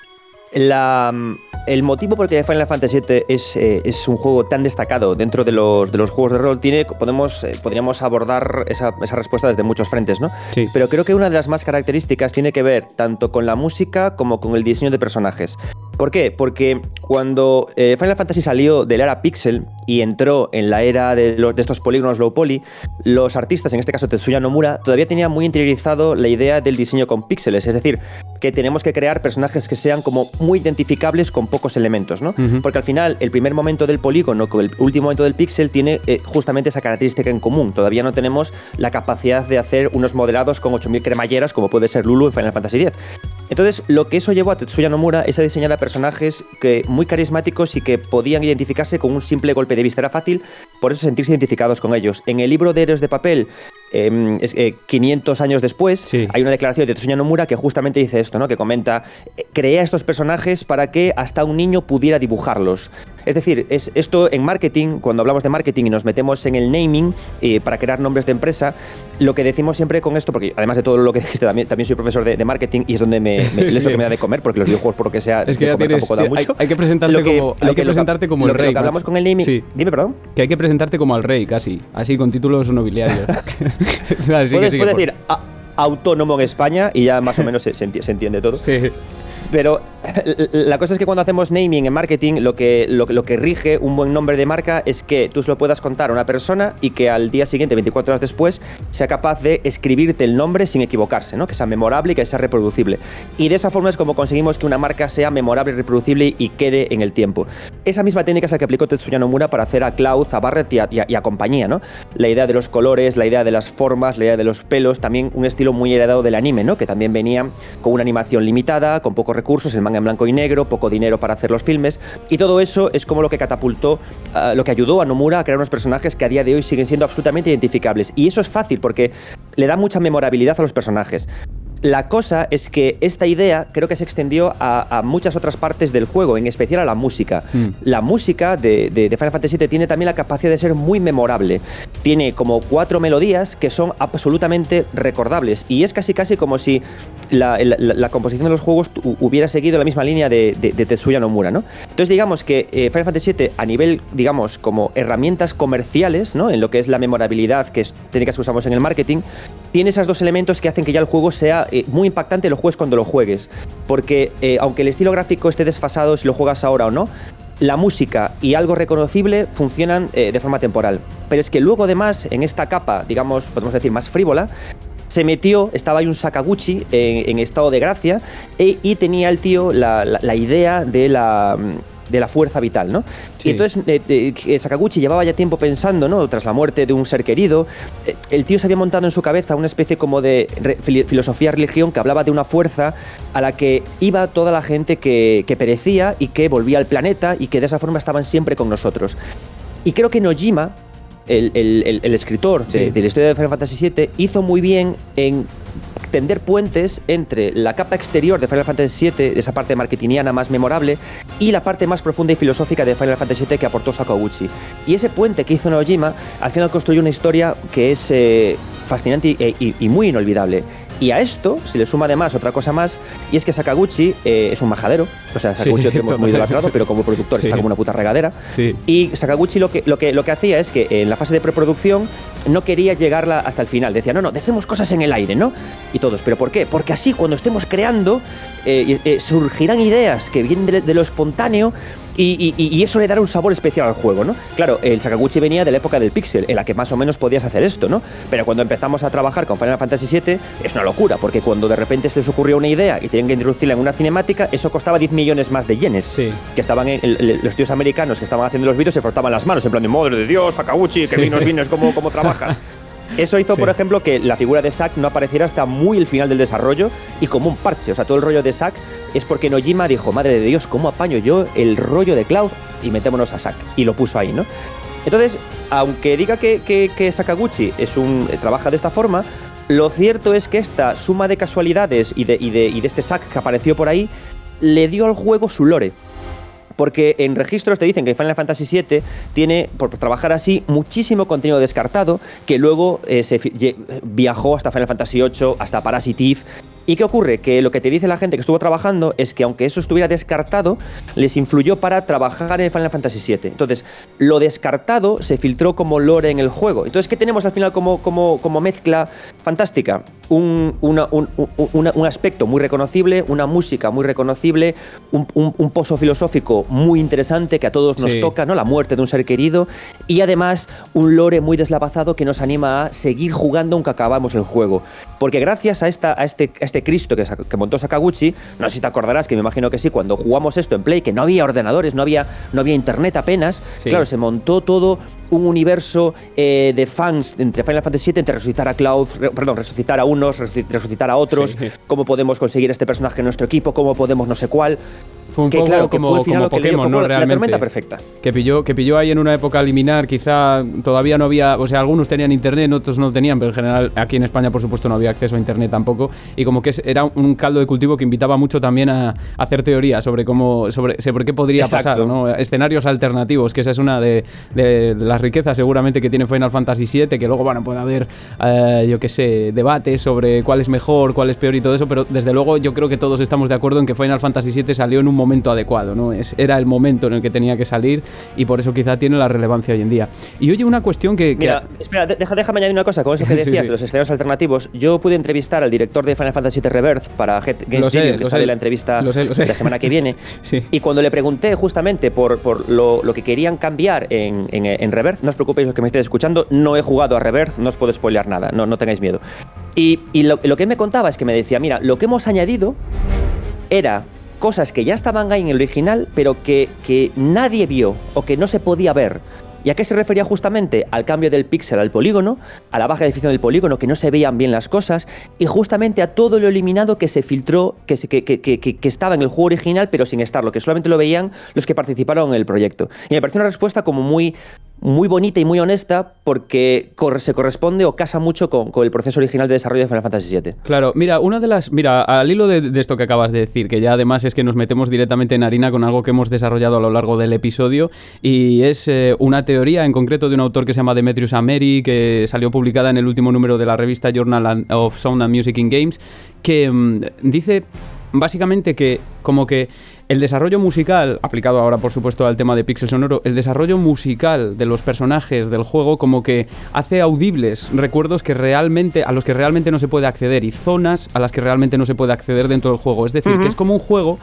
La, mm, el motivo por el que Final Fantasy VII es, eh, es un juego tan destacado dentro de los, de los juegos de rol, tiene, podemos, eh, podríamos abordar esa, esa respuesta desde muchos frentes, ¿no? Sí. Pero creo que una de las más características tiene que ver tanto con la música como con el diseño de personajes. ¿Por qué? Porque cuando eh, Final Fantasy salió de la era Pixel y entró en la era de, los- de estos polígonos low poly, los artistas, en este caso Tetsuya Nomura, todavía tenían muy interiorizado la idea del diseño con píxeles, es decir, que tenemos que crear personajes que sean como muy identificables con pocos elementos, ¿no? Porque al final el primer momento del polígono con el último momento del píxel tiene eh, justamente esa característica en común. Todavía no tenemos la capacidad de hacer unos modelados con 8000 cremalleras como puede ser Lulu en Final Fantasy X. Entonces, lo que eso llevó a Tetsuya Nomura es a diseñar a personajes que, muy carismáticos y que podían identificarse con un simple golpe de vista. Era fácil, por eso sentirse identificados con ellos. En el libro de Héroes de Papel, eh, es- eh, 500 años después, Sí. hay una declaración de Tetsuya Nomura que justamente dice esto, ¿no? Que comenta, eh, creé a estos personajes para que hasta un niño pudiera dibujarlos. Es decir, es esto en marketing, cuando hablamos de marketing y nos metemos en el naming eh, para crear nombres de empresa, lo que decimos siempre con esto, porque además de todo lo que dijiste, también, también soy profesor de, de marketing y es donde me, me- [LAUGHS] es Sí. lo que me da de comer, porque los videojuegos, por lo que sea, Es que ya tienes. da hay, mucho. hay que presentarte Lo que- como, lo hay que que- que- presentarte como el que- rey. lo que hablamos macho. con el naming. Sí. Dime, perdón. Que hay que presentarte como al rey, casi. Así, con títulos nobiliarios. [LAUGHS] [LAUGHS] Así que puedes sigue, puedes por- decir a- autónomo en España y ya más o menos se, se enti- se entiende todo. Sí. Pero [LAUGHS] la cosa es que cuando hacemos naming en marketing, lo que, lo, lo que rige un buen nombre de marca es que tú se lo puedas contar a una persona y que al día siguiente, 24 horas después, sea capaz de escribirte el nombre sin equivocarse, ¿no? que sea memorable y que sea reproducible. Y de esa forma es como conseguimos que una marca sea memorable, reproducible y quede en el tiempo. Esa misma técnica es la que aplicó Tetsuya Nomura para hacer a Cloud, a Barrett y a, y a- y a compañía. ¿no? La idea de los colores, la idea de las formas, la idea de los pelos, también un estilo muy heredado del anime, ¿no? que también venía con una animación limitada, con pocos recursos, el manga en blanco y negro, poco dinero para hacer los filmes, y todo eso es como lo que catapultó, ah, lo que ayudó a Nomura a crear unos personajes que a día de hoy siguen siendo absolutamente identificables. Y eso es fácil porque le da mucha memorabilidad a los personajes. La cosa es que esta idea creo que se extendió a, a muchas otras partes del juego, en especial a la música. Mm. La música de, de- de Final Fantasy VII tiene también la capacidad de ser muy memorable. Tiene como cuatro melodías que son absolutamente recordables. Y es casi casi como si la, la- la composición de los juegos hubiera seguido la misma línea de, de- de Tetsuya Nomura, ¿no? Entonces digamos que eh, Final Fantasy VII a nivel, digamos, como herramientas comerciales, ¿no? En lo que es la memorabilidad, que es técnicas que usamos en el marketing, tiene esos dos elementos que hacen que ya el juego sea eh, muy impactante lo juegues cuando lo juegues. Porque eh, aunque el estilo gráfico esté desfasado si lo juegas ahora o no, la música y algo reconocible funcionan eh, de forma temporal. Pero es que luego además, en esta capa, digamos, podemos decir más frívola, se metió, estaba ahí un Sakaguchi en, estado de gracia e- y tenía el tío la, idea de la, de la fuerza vital, ¿no? Sí. Y entonces eh, eh, Sakaguchi llevaba ya tiempo pensando, ¿no? Tras la muerte de un ser querido, eh, el tío se había montado en su cabeza una especie como de re- filosofía religión que hablaba de una fuerza a la que iba toda la gente que, que perecía y que volvía al planeta y que de esa forma estaban siempre con nosotros. Y creo que Nojima, el, el- el- el escritor de, de la historia de Final Fantasy VII, hizo muy bien en tender puentes entre la capa exterior de Final Fantasy VII, esa parte marketingiana más memorable, y la parte más profunda y filosófica de Final Fantasy VII que aportó Sakaguchi. Y ese puente que hizo Nojima, al final construyó una historia que es eh, fascinante y muy inolvidable. Y a esto se le suma además otra cosa más, y es que Sakaguchi eh, es un majadero. O sea, Sakaguchi Sí, lo tenemos muy idolatrado, pero como productor Sí. está como una puta regadera. Sí. Y Sakaguchi lo que, lo, que, lo que hacía es que en la fase de preproducción no quería llegarla hasta el final. Decía, no, no, dejemos cosas en el aire, ¿no? Y todos, ¿pero por qué? Porque así cuando estemos creando eh, eh, surgirán ideas que vienen de, de lo espontáneo y, y- y eso le dará un sabor especial al juego, ¿no? Claro, el Sakaguchi venía de la época del pixel, en la que más o menos podías hacer esto, ¿no? Pero cuando empezamos a trabajar con Final Fantasy VII es una locura, porque cuando de repente se les ocurrió una idea y tenían que introducirla en una cinemática, eso costaba 10 millones más de yenes. Sí. Que estaban en, el- los tíos americanos que estaban haciendo los vídeos se frotaban las manos en plan de madre de Dios, Sakaguchi, que vinos vienes, cómo, cómo trabajas. [LAUGHS] Eso hizo, Sí. por ejemplo, que la figura de Zack no apareciera hasta muy el final del desarrollo y como un parche. O sea, todo el rollo de Zack es porque Nojima dijo, madre de Dios, ¿cómo apaño yo el rollo de Cloud? Y metémonos a Zack. Y lo puso ahí, ¿no? Entonces, aunque diga que, que- que Sakaguchi es un, eh, trabaja de esta forma, lo cierto es que esta suma de casualidades y de, y de- y de este Zack que apareció por ahí le dio al juego su lore. Porque en registros te dicen que Final Fantasy VII tiene, por trabajar así, muchísimo contenido descartado que luego eh, viajó hasta Final Fantasy VIII, hasta Parasitive. ¿Y qué ocurre? Que lo que te dice la gente que estuvo trabajando es que aunque eso estuviera descartado, les influyó para trabajar en Final Fantasy VII. Entonces, lo descartado se filtró como lore en el juego. Entonces, ¿qué tenemos al final como, como, como mezcla fantástica? Un, una- un- un- un aspecto muy reconocible, una música muy reconocible, un, pozo filosófico muy interesante que a todos nos Sí. toca, ¿no? La muerte de un ser querido. Y además, un lore muy deslavazado que nos anima a seguir jugando aunque acabamos el juego. Porque gracias a, esta, a, este, a este Cristo que, montó Sakaguchi, no sé si te acordarás, que me imagino que sí, cuando jugamos esto en Play, que no había ordenadores, no había, no había internet apenas, Sí. claro, se montó todo un universo eh, de fans entre Final Fantasy VII, entre resucitar a Cloud, re- perdón, resucitar a unos, resuci- resucitar a otros, Sí. cómo podemos conseguir este personaje en nuestro equipo, cómo podemos no sé cuál. Fue un que poco claro, que como, fue al final como Pokémon, ¿no? la Realmente. tormenta perfecta. Que pilló, que pilló ahí en una época liminar, quizá todavía no había, o sea, algunos tenían internet, otros no tenían, pero en general aquí en España por supuesto no había acceso a internet tampoco, y como que era un caldo de cultivo que invitaba mucho también a, a hacer teorías sobre cómo, sobre, sobre qué podría Exacto. pasar, ¿no? Escenarios alternativos, que esa es una de, de las riquezas seguramente que tiene Final Fantasy VII, que luego, bueno, puede haber, eh, yo qué sé, debates sobre cuál es mejor, cuál es peor y todo eso, pero desde luego yo creo que todos estamos de acuerdo en que Final Fantasy VII salió en un momento adecuado, ¿no? Es, era el momento en el que tenía que salir y por eso quizá tiene la relevancia hoy en día. Y oye, una cuestión que... que- Mira, espera, de- deja, déjame añadir una cosa con eso [LAUGHS] que Sí, decías sí. de los escenarios alternativos. Yo pude entrevistar al director de Final Fantasy VII Rebirth para Trivia, que sale la entrevista Lo sé, lo sé. la semana que viene. [LAUGHS] Sí. Y cuando le pregunté justamente por, por lo, lo que querían cambiar en, en, en Rebirth, no os preocupéis los que me estéis escuchando, no he jugado a Rebirth, no os puedo spoilear nada, no, no tengáis miedo. Y, y lo, lo que él me contaba es que me decía, mira, lo que hemos añadido era cosas que ya estaban ahí en el original, pero que, que nadie vio o que no se podía ver. ¿Y a qué se refería justamente? Al cambio del píxel al polígono, a la baja definición del polígono, que no se veían bien las cosas, y justamente a todo lo eliminado que se filtró, que, se- que, que- que- estaba en el juego original, pero sin estarlo, que solamente lo veían los que participaron en el proyecto. Y me pareció una respuesta como muy, muy bonita y muy honesta, porque se corresponde o casa mucho con, el proceso original de desarrollo de Final Fantasy VII. Claro, mira, una de las. Mira, al hilo de, esto que acabas de decir, que ya además es que nos metemos directamente en harina con algo que hemos desarrollado a lo largo del episodio, y es eh, una teoría en concreto de un autor que se llama Demetrius Ameri, que salió publicada en el último número de la revista Journal of Sound and Music in Games, que mm, dice básicamente que, como que el desarrollo musical, aplicado ahora por supuesto al tema de Pixel Sonoro, el desarrollo musical de los personajes del juego como que hace audibles recuerdos que realmente a los que realmente no se puede acceder y zonas a las que realmente no se puede acceder dentro del juego. Es decir, que es como un juego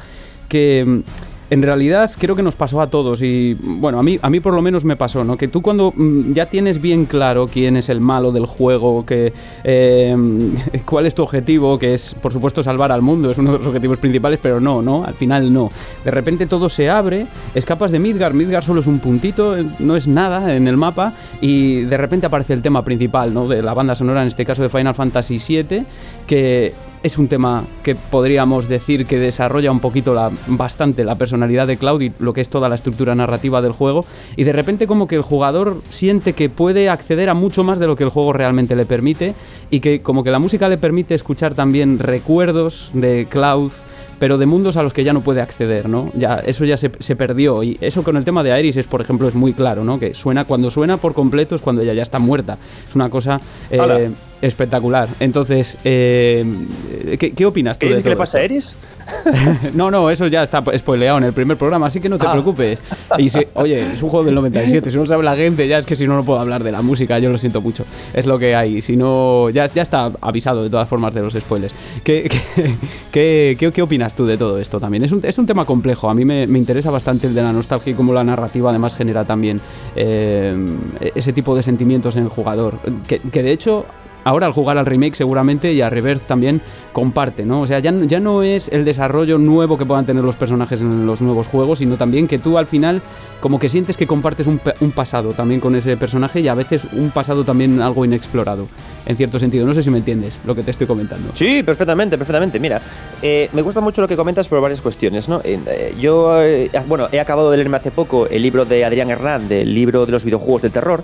que en realidad creo que nos pasó a todos y bueno, a mí, a mí por lo menos me pasó, ¿no? Que tú cuando mm, ya tienes bien claro quién es el malo del juego, que eh, [LAUGHS] cuál es tu objetivo, que es por supuesto salvar al mundo, es uno de los objetivos principales, pero no, ¿no? Al final no. De repente todo se abre, escapas de Midgar, Midgar solo es un puntito, eh, no es nada en el mapa y de repente aparece el tema principal, ¿no? De la banda sonora, en este caso de Final Fantasy VII, que es un tema que podríamos decir que desarrolla un poquito la, bastante la personalidad de Cloud y lo que es toda la estructura narrativa del juego. Y de repente como que el jugador siente que puede acceder a mucho más de lo que el juego realmente le permite y que como que la música le permite escuchar también recuerdos de Cloud pero de mundos a los que ya no puede acceder, ¿no? Ya, eso ya se, se perdió. Y eso con el tema de Aeris es, por ejemplo, es muy claro, ¿no? Que suena, cuando suena por completo es cuando ella ya está muerta. Es una cosa eh. Espectacular. Entonces, eh, ¿qué, qué opinas tú ¿Qué de le pasa a? Eris? [LAUGHS] No, no, eso ya está spoileado en el primer programa, así que no te Ah. preocupes. Y si, oye, es un juego del 97, si no sabe la gente, ya es que si no, no puedo hablar de la música, yo lo siento mucho. Es lo que hay, si no, ya, ya está avisado de todas formas de los spoilers. ¿Qué, [LAUGHS] qué, qué, qué- qué opinas tú de todo esto también? Es un, es un tema complejo, a mí me, me interesa bastante el de la nostalgia y cómo la narrativa además genera también eh, ese tipo de sentimientos en el jugador. Que, que de hecho ahora al jugar al remake seguramente y a Rebirth también comparte, ¿no? O sea, ya, ya no es el desarrollo nuevo que puedan tener los personajes en los nuevos juegos, sino también que tú al final como que sientes que compartes un, pa- un pasado también con ese personaje y a veces un pasado también algo inexplorado, en cierto sentido. No sé si me entiendes lo que te estoy comentando. Sí, perfectamente, perfectamente. Mira, eh, me gusta mucho lo que comentas por varias cuestiones, ¿no? Eh, yo, eh, bueno, he acabado de leerme hace poco el libro de Adrián Hernán, del libro de los videojuegos del terror,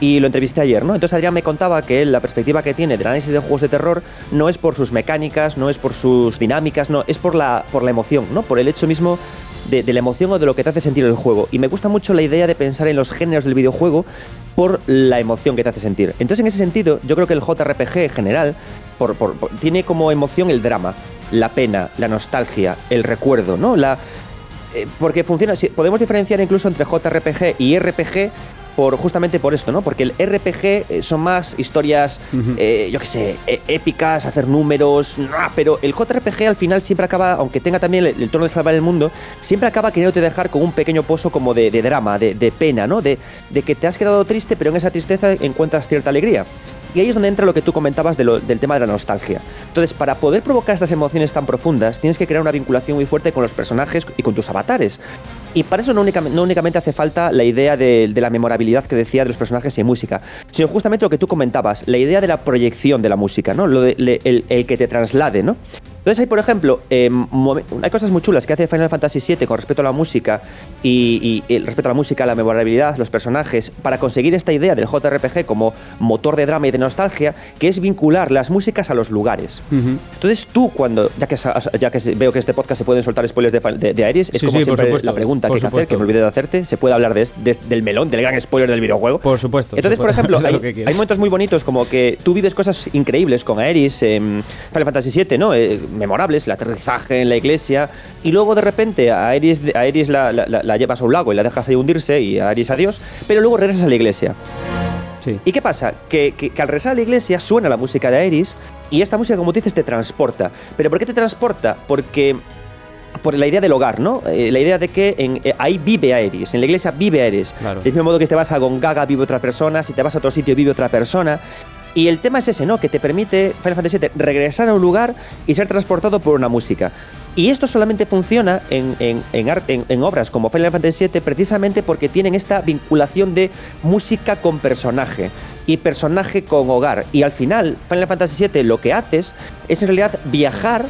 y lo entrevisté ayer, ¿no? Entonces Adrián me contaba que la perspectiva que tiene del análisis de juegos de terror no es por sus mecánicas, no es por sus dinámicas, no, es por la, por la emoción, ¿no? Por el hecho mismo de, la emoción o de lo que te hace sentir el juego. Y me gusta mucho la idea de pensar en los géneros del videojuego por la emoción que te hace sentir. Entonces, en ese sentido, yo creo que el JRPG en general por- tiene como emoción el drama, la pena, la nostalgia, el recuerdo, ¿no? La, eh, porque funciona, podemos diferenciar incluso entre JRPG y RPG por justamente por esto, ¿no? Porque el RPG eh, son más historias, eh, yo qué sé, eh, épicas, hacer números, pero el JRPG al final siempre acaba, aunque tenga también el, el tono de salvar el mundo, siempre acaba queriéndote dejar con un pequeño pozo como de, de drama, de, de pena, ¿no? De, de que te has quedado triste, pero en esa tristeza encuentras cierta alegría. Y ahí es donde entra lo que tú comentabas de lo- del tema de la nostalgia. Entonces, para poder provocar estas emociones tan profundas, tienes que crear una vinculación muy fuerte con los personajes y con tus avatares. Y para eso no únicamente, no únicamente hace falta la idea de, de la memorabilidad que decía de los personajes y música, sino justamente lo que tú comentabas, la idea de la proyección de la música, ¿no? Lo de- le- el, el que te traslade, ¿no? Entonces hay, por ejemplo, eh, hay cosas muy chulas que hace Final Fantasy VII con respecto a la música y, y el respecto a la música, la memorabilidad, los personajes, para conseguir esta idea del JRPG como motor de drama y de nostalgia, que es vincular las músicas a los lugares. Entonces tú cuando, ya que, ya que veo que este podcast se pueden soltar spoilers de, de, de Aeris, es Sí, como sí, siempre la pregunta por que que hacer, que supuesto. me olvidé de hacerte, se puede hablar de, del melón, del gran spoiler del videojuego. Por supuesto. Entonces, por ejemplo, hay, momentos muy bonitos como que tú vives cosas increíbles con Aeris en Final Fantasy VII, ¿no? Eh, memorables, el aterrizaje en la iglesia, y luego de repente a Aeris, a Aeris la, la- la- la llevas a un lago y la dejas ahí hundirse y a Aeris adiós, pero luego regresas a la iglesia. Sí. ¿Y qué pasa? Que, que- que al regresar a la iglesia suena la música de Aeris y esta música, como tú dices, te transporta. ¿Pero por qué te transporta? Porque por la idea del hogar, ¿no? Eh, la idea de que en- eh, ahí vive Aeris, en la iglesia vive Aeris. Claro. Del mismo modo que te vas a Gongaga vive otra persona, si te vas a otro sitio vive otra persona. Y el tema es ese, ¿no? Que te permite Final Fantasy VII regresar a un lugar y ser transportado por una música. Y esto solamente funciona en, en- obras como Final Fantasy VII precisamente porque tienen esta vinculación de música con personaje y personaje con hogar. Y al final, Final Fantasy VII lo que haces es en realidad viajar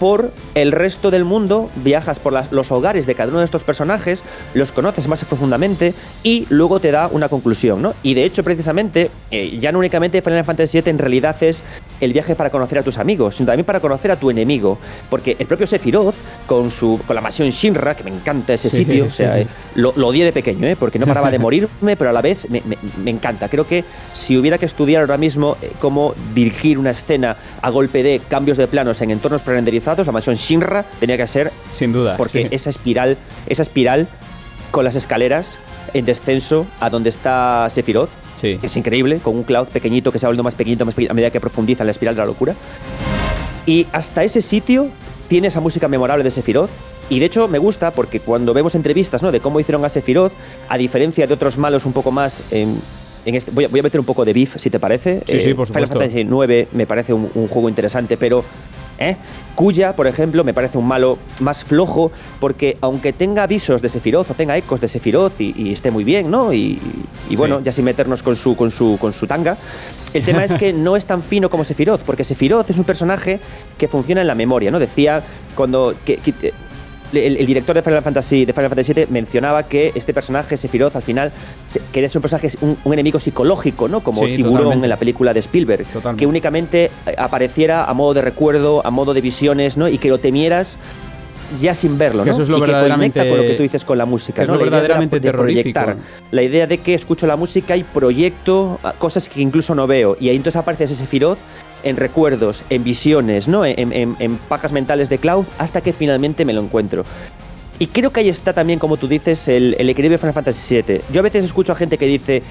por el resto del mundo, viajas por las- los hogares de cada uno de estos personajes, los conoces más profundamente y luego te da una conclusión, ¿no? Y de hecho, precisamente, eh, ya no únicamente Final Fantasy VII en realidad es el viaje para conocer a tus amigos, sino también para conocer a tu enemigo, porque el propio Sephiroth, con, su, con la mansión Shinra, que me encanta ese sitio, o sea, eh, lo, lo odié de pequeño, ¿eh? porque no paraba de [LAUGHS] morirme, pero a la vez me, me- me encanta. Creo que si hubiera que estudiar ahora mismo eh, cómo dirigir una escena a golpe de cambios de planos en entornos prerenderizados, la mansión Shinra tenía que ser Sin duda. porque sí. esa espiral, esa espiral con las escaleras en descenso a donde está Sephiroth, Sí. que es increíble, con un Cloud pequeñito que se va volviendo más pequeñito, más pequeñito a medida que profundiza en la espiral de la locura. Y hasta ese sitio tiene esa música memorable de Sephiroth. Y de hecho me gusta porque cuando vemos entrevistas ¿no? de cómo hicieron a Sephiroth, a diferencia de otros malos un poco más en, en este, voy, a, voy a meter un poco de beef si te parece. Sí, sí, por Final supuesto. Fantasy 9 me parece un, un juego interesante, pero ¿eh? Kuya, por ejemplo, me parece un malo más flojo porque aunque tenga avisos de Sephiroth o tenga ecos de Sephiroth y, y esté muy bien, ¿no? Y, y bueno, Sí. ya sin meternos con su, con, su, con su tanga, el tema es que [LAUGHS] no es tan fino como Sephiroth, porque Sephiroth es un personaje que funciona en la memoria, ¿no? Decía cuando... que- que- el, el director de Final Fantasy de Final Fantasy VII mencionaba que este personaje Sephiroth al final que es un personaje un, un enemigo psicológico, ¿no? Como Sí, Tiburón totalmente. en la película de Spielberg, Totalmente. que únicamente eh, apareciera a modo de recuerdo, a modo de visiones, ¿no? Y que lo temieras ya sin verlo, Que ¿no? eso es lo y que verdaderamente- conecta con lo que tú dices con la música, que es ¿no? lo La idea de la- verdaderamente de proyectar. La idea de que escucho la música y proyecto ah, cosas que incluso no veo. Y ahí entonces aparece ese Sephiroth en recuerdos, en visiones, ¿no? En, en- en pajas mentales de Cloud, hasta que finalmente me lo encuentro. Y creo que ahí está también, como tú dices, el, el equilibrio de Final Fantasy VII. Yo a veces escucho a gente que dice,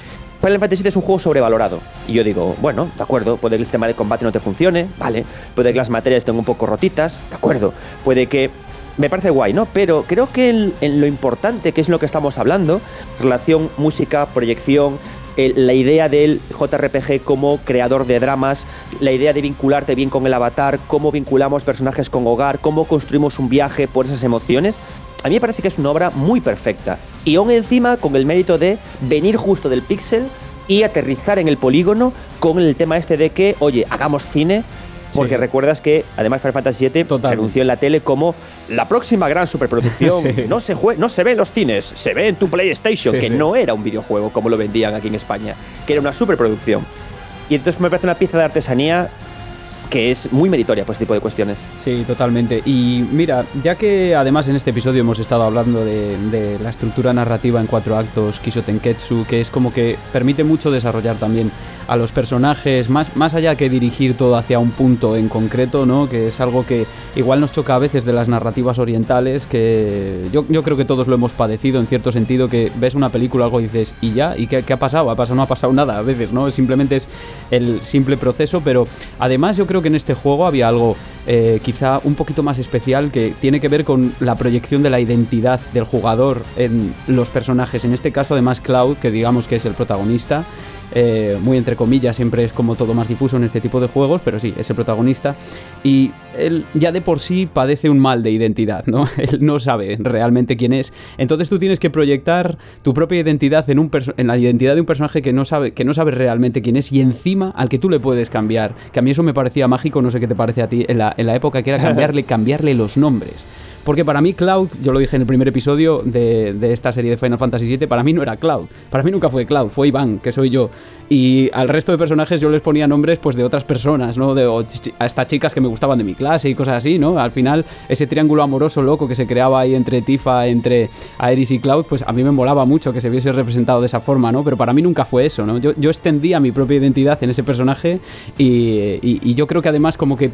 Final Fantasy VII es un juego sobrevalorado. Y yo digo, bueno, de acuerdo, puede que el sistema de combate no te funcione, vale. Puede que las materias estén un poco rotitas, de acuerdo. Puede que... Me parece guay, ¿no? Pero creo que en, en lo importante, que es lo que estamos hablando, relación, música, proyección, la idea del JRPG como creador de dramas, la idea de vincularte bien con el avatar, cómo vinculamos personajes con hogar, cómo construimos un viaje por esas emociones, a mí me parece que es una obra muy perfecta. Y aún encima con el mérito de venir justo del pixel y aterrizar en el polígono con el tema este de que, oye, hagamos cine Porque Sí. recuerdas que además Final Fantasy VII se anunció en la tele como la próxima gran superproducción. [LAUGHS] Sí. no, se jue- no se ve en los cines, se ve en tu PlayStation, Sí, que no era un videojuego como lo vendían aquí en España, que era una superproducción. Y entonces me parece una pieza de artesanía que es muy meritoria por este tipo de cuestiones. Sí, totalmente. Y mira, ya que además en este episodio hemos estado hablando de, de la estructura narrativa en cuatro actos, Kisho Tenketsu, que es como que permite mucho desarrollar también a los personajes, más, más allá que dirigir todo hacia un punto en concreto, ¿no? Que es algo que igual nos choca a veces de las narrativas orientales, que yo, yo creo que todos lo hemos padecido en cierto sentido, que ves una película algo y dices, ¿y ya? ¿Y qué, qué ha pasado? ¿Ha pasado? No ha pasado nada a veces, ¿no? Simplemente es el simple proceso, pero además yo creo que en este juego había algo eh, quizá un poquito más especial que tiene que ver con la proyección de la identidad del jugador en los personajes. En este caso, además, Cloud, que digamos que es el protagonista, eh, muy entre comillas, siempre es como todo más difuso en este tipo de juegos, pero sí, es el protagonista. Y él ya de por sí padece un mal de identidad, ¿no? [LAUGHS] Él no sabe realmente quién es. Entonces tú tienes que proyectar tu propia identidad en, un en la identidad de un personaje que no, sabe, que no sabe realmente quién es y encima al que tú le puedes cambiar. Que a mí eso me parecía mágico, no sé qué te parece a ti, en la, en la época que era cambiarle, [LAUGHS] cambiarle los nombres. Porque para mí Cloud, yo lo dije en el primer episodio de, de esta serie de Final Fantasy VII, para mí no era Cloud. Para mí nunca fue Cloud, fue Iván, que soy yo. Y al resto de personajes yo les ponía nombres pues de otras personas, ¿no? De, o hasta chicas que me gustaban de mi clase y cosas así, ¿no? Al final, ese triángulo amoroso loco que se creaba ahí entre Tifa, entre Aeris y Cloud, pues a mí me molaba mucho que se viese representado de esa forma, ¿no? Pero para mí nunca fue eso, ¿no? Yo, yo extendía mi propia identidad en ese personaje y- y- y yo creo que además como que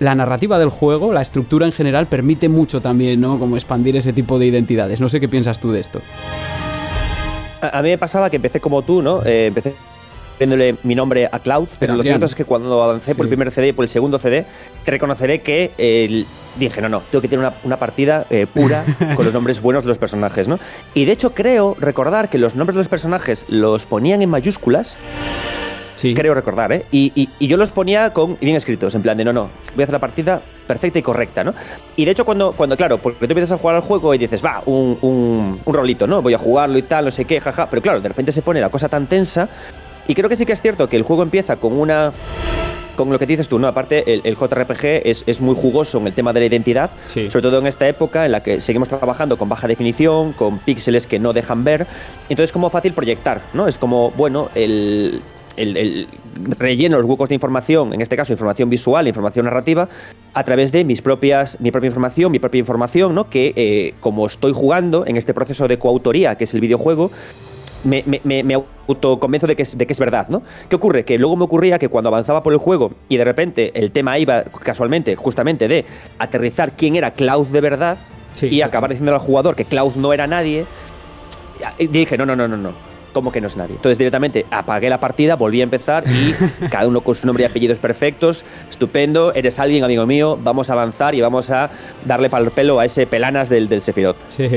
la narrativa del juego, la estructura en general, permite mucho también, ¿no? Como expandir ese tipo de identidades. No sé qué piensas tú de esto. A, a mí me pasaba que empecé como tú, ¿no? Eh, empecé poniéndole mi nombre a Cloud, pero lo Adrián. cierto es que cuando avancé por el Sí. primer CD y por el segundo CD, te reconoceré que eh, dije, no, no, tengo que tener una, una partida eh, pura [LAUGHS] con los nombres buenos de los personajes, ¿no? Y de hecho creo recordar que los nombres de los personajes los ponían en mayúsculas. Sí. Creo recordar, ¿eh? Y, y- y yo los ponía con bien escritos, en plan de no, no, voy a hacer la partida perfecta y correcta, ¿no? Y de hecho, cuando, cuando claro, porque tú empiezas a jugar al juego y dices, va, un, un, un rolito, ¿no? Voy a jugarlo y tal, no sé qué, jaja. Pero claro, de repente se pone la cosa tan tensa. Y creo que sí que es cierto que el juego empieza con una. Con lo que dices tú, ¿no? Aparte, el, el JRPG es, es muy jugoso en el tema de la identidad, Sí. sobre todo en esta época en la que seguimos trabajando con baja definición, con píxeles que no dejan ver. Entonces, es como fácil proyectar, ¿no? Es como, bueno, el, el, el relleno los huecos de información, en este caso información visual, información narrativa, a través de mis propias, mi propia información, mi propia información, ¿no? Que eh, como estoy jugando en este proceso de coautoría, que es el videojuego, me, me, me, me autoconvenzo de que, es, de que es verdad, ¿no? ¿Qué ocurre? Que luego me ocurría que cuando avanzaba por el juego y de repente el tema iba casualmente, justamente, de aterrizar quién era Cloud de verdad Sí, y acabar diciendo al jugador que Cloud no era nadie, y dije, no, no, no, no, no. ¿Cómo que no es nadie? Entonces directamente apagué la partida, volví a empezar y [LAUGHS] cada uno con su nombre y apellidos perfectos. Estupendo, eres alguien, amigo mío. Vamos a avanzar y vamos a darle pal pelo a ese pelanas del, del Sephiroth. Sí.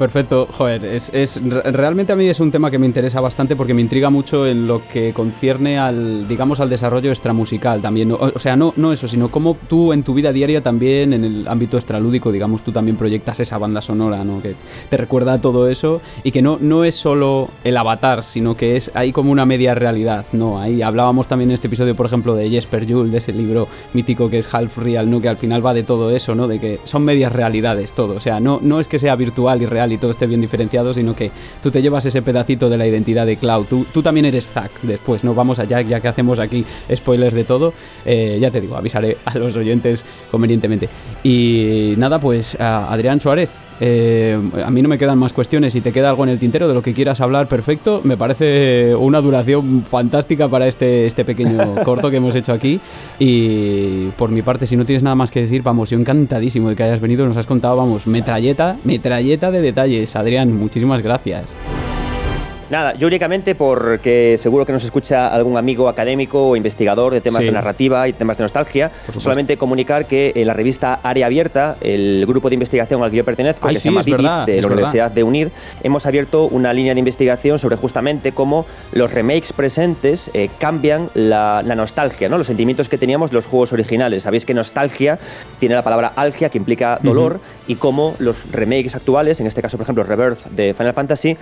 Perfecto, joder, es, es- re- realmente a mí es un tema que me interesa bastante porque me intriga mucho en lo que concierne al, digamos, al desarrollo extramusical también. O, sea, no, no eso, sino cómo tú en tu vida diaria también, en el ámbito extralúdico, digamos, tú también proyectas esa banda sonora, ¿no? Que te recuerda a todo eso y que no, no es solo el avatar, sino que es ahí como una media realidad, ¿no? Ahí hablábamos también en este episodio, por ejemplo, de Jesper Juhl, de ese libro mítico que es Half Real, ¿no? Que al final va de todo eso, ¿no? De que son medias realidades todo. O sea, no, no es que sea virtual y real y todo esté bien diferenciado, sino que tú te llevas ese pedacito de la identidad de Cloud. Tú, tú también eres Zack después, ¿no? Vamos allá, ya que hacemos aquí spoilers de todo. Eh, ya te digo, avisaré a los oyentes convenientemente. Y nada, pues Adrián Suárez. Eh, a mí no me quedan más cuestiones. Si te queda algo en el tintero de lo que quieras hablar, perfecto. Me parece una duración fantástica para este, este pequeño [LAUGHS] corto que hemos hecho aquí. Y por mi parte, si no tienes nada más que decir, vamos, yo encantadísimo de que hayas venido. Nos has contado, vamos, metralleta, metralleta de detalles. Adrián, muchísimas gracias. Nada, yo únicamente porque seguro que nos escucha algún amigo académico o investigador de temas Sí. de narrativa y temas de nostalgia. Solamente comunicar que en la revista Área Abierta, el grupo de investigación al que yo pertenezco, Ay, que sí, se llama verdad, de la verdad. Universidad de UNIR, hemos abierto una línea de investigación sobre justamente cómo los remakes presentes eh, cambian la, la nostalgia, ¿no? los sentimientos que teníamos los juegos originales. Sabéis que nostalgia tiene la palabra algia, que implica dolor, y cómo los remakes actuales, en este caso, por ejemplo, Rebirth de Final Fantasy,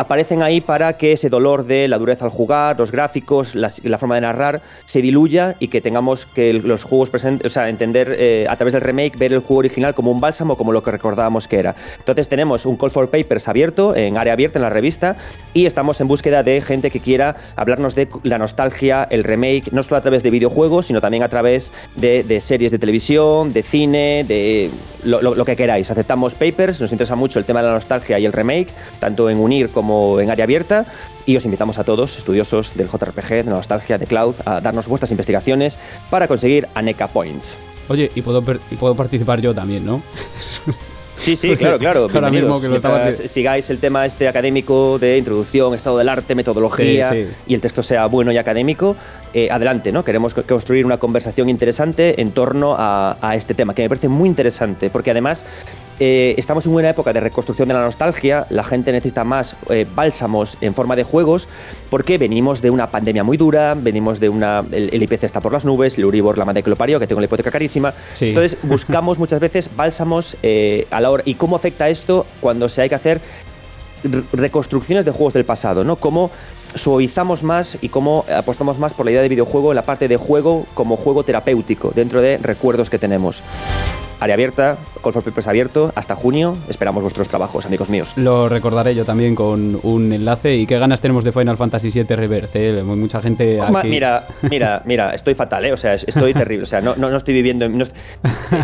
aparecen ahí para que ese dolor de la dureza al jugar, los gráficos, la, forma de narrar, se diluya y que tengamos que los juegos presentes, o sea, entender eh, a través del remake, ver el juego original como un bálsamo, como lo que recordábamos que era. Entonces tenemos un Call for Papers abierto, en área abierta en la revista, y estamos en búsqueda de gente que quiera hablarnos de la nostalgia, el remake, no solo a través de videojuegos, sino también a través de, series de televisión, de cine, de lo- lo que queráis. Aceptamos papers, nos interesa mucho el tema de la nostalgia y el remake, tanto en Unir como en área abierta. Y os invitamos a todos, estudiosos del JRPG, de la nostalgia, de Cloud, a darnos vuestras investigaciones para conseguir Aneka Points. Oye, y puedo, y puedo participar yo también, ¿no? Sí, sí, Porque claro, claro. ahora mismo que lo Mientras sigáis el tema este académico de introducción, estado del arte, metodología Sí, sí. y el texto sea bueno y académico, eh, adelante, ¿no? Queremos co- construir una conversación interesante en torno a, a este tema, que me parece muy interesante, porque además eh, estamos en una época de reconstrucción de la nostalgia, la gente necesita más eh, bálsamos en forma de juegos, porque venimos de una pandemia muy dura, venimos de una... El, el IPC está por las nubes, el Uribor, la madre que lo parió, que tengo la hipoteca carísima. Sí. Entonces [LAUGHS] buscamos muchas veces bálsamos eh, a la hora... ¿Y cómo afecta esto cuando se hay que hacer re- reconstrucciones de juegos del pasado, ¿no? Cómo suavizamos más y cómo apostamos más por la idea de videojuego en la parte de juego como juego terapéutico dentro de recuerdos que tenemos. Área abierta, Call for Papers abierto, hasta junio. Esperamos vuestros trabajos, amigos míos. Lo recordaré yo también con un enlace. ¿Y qué ganas tenemos de Final Fantasy VII Rebirth? eh? Mucha gente Ma- aquí... Mira, mira, mira, estoy fatal, ¿eh? O sea, es- estoy terrible. O sea, no, no, no estoy viviendo. en- no est-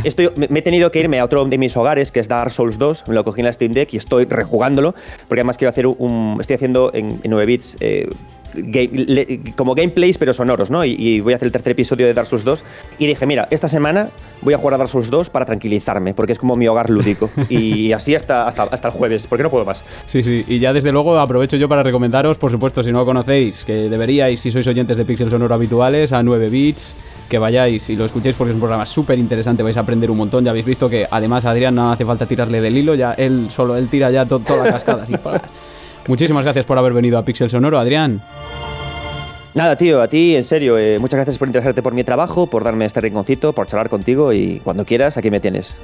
estoy, me me he tenido que irme a otro de mis hogares, que es Dark Souls 2. Me lo cogí en la Steam Deck y estoy rejugándolo. Porque además quiero hacer un. Estoy haciendo en, en 9 bits. eh, game- le- como gameplays pero sonoros, ¿no? Y, y voy a hacer el tercer episodio de Dark Souls 2 y dije, mira, esta semana voy a jugar a Dark Souls 2 para tranquilizarme, porque es como mi hogar lúdico. [LAUGHS] y así hasta, hasta, hasta el jueves, porque no puedo más. Sí, sí, y ya desde luego aprovecho yo para recomendaros, por supuesto, si no lo conocéis, que deberíais, si sois oyentes de Pixel Sonoro habituales, a 9 bits, que vayáis y lo escuchéis porque es un programa súper interesante, vais a aprender un montón. Ya habéis visto que además a Adrián no hace falta tirarle del hilo, ya él solo él tira ya to- toda la cascada. sin parar. [LAUGHS] Muchísimas gracias por haber venido a Pixel Sonoro, Adrián. Nada, tío, a ti, en serio, eh, muchas gracias por interesarte por mi trabajo, por darme este rinconcito, por charlar contigo y cuando quieras, aquí me tienes.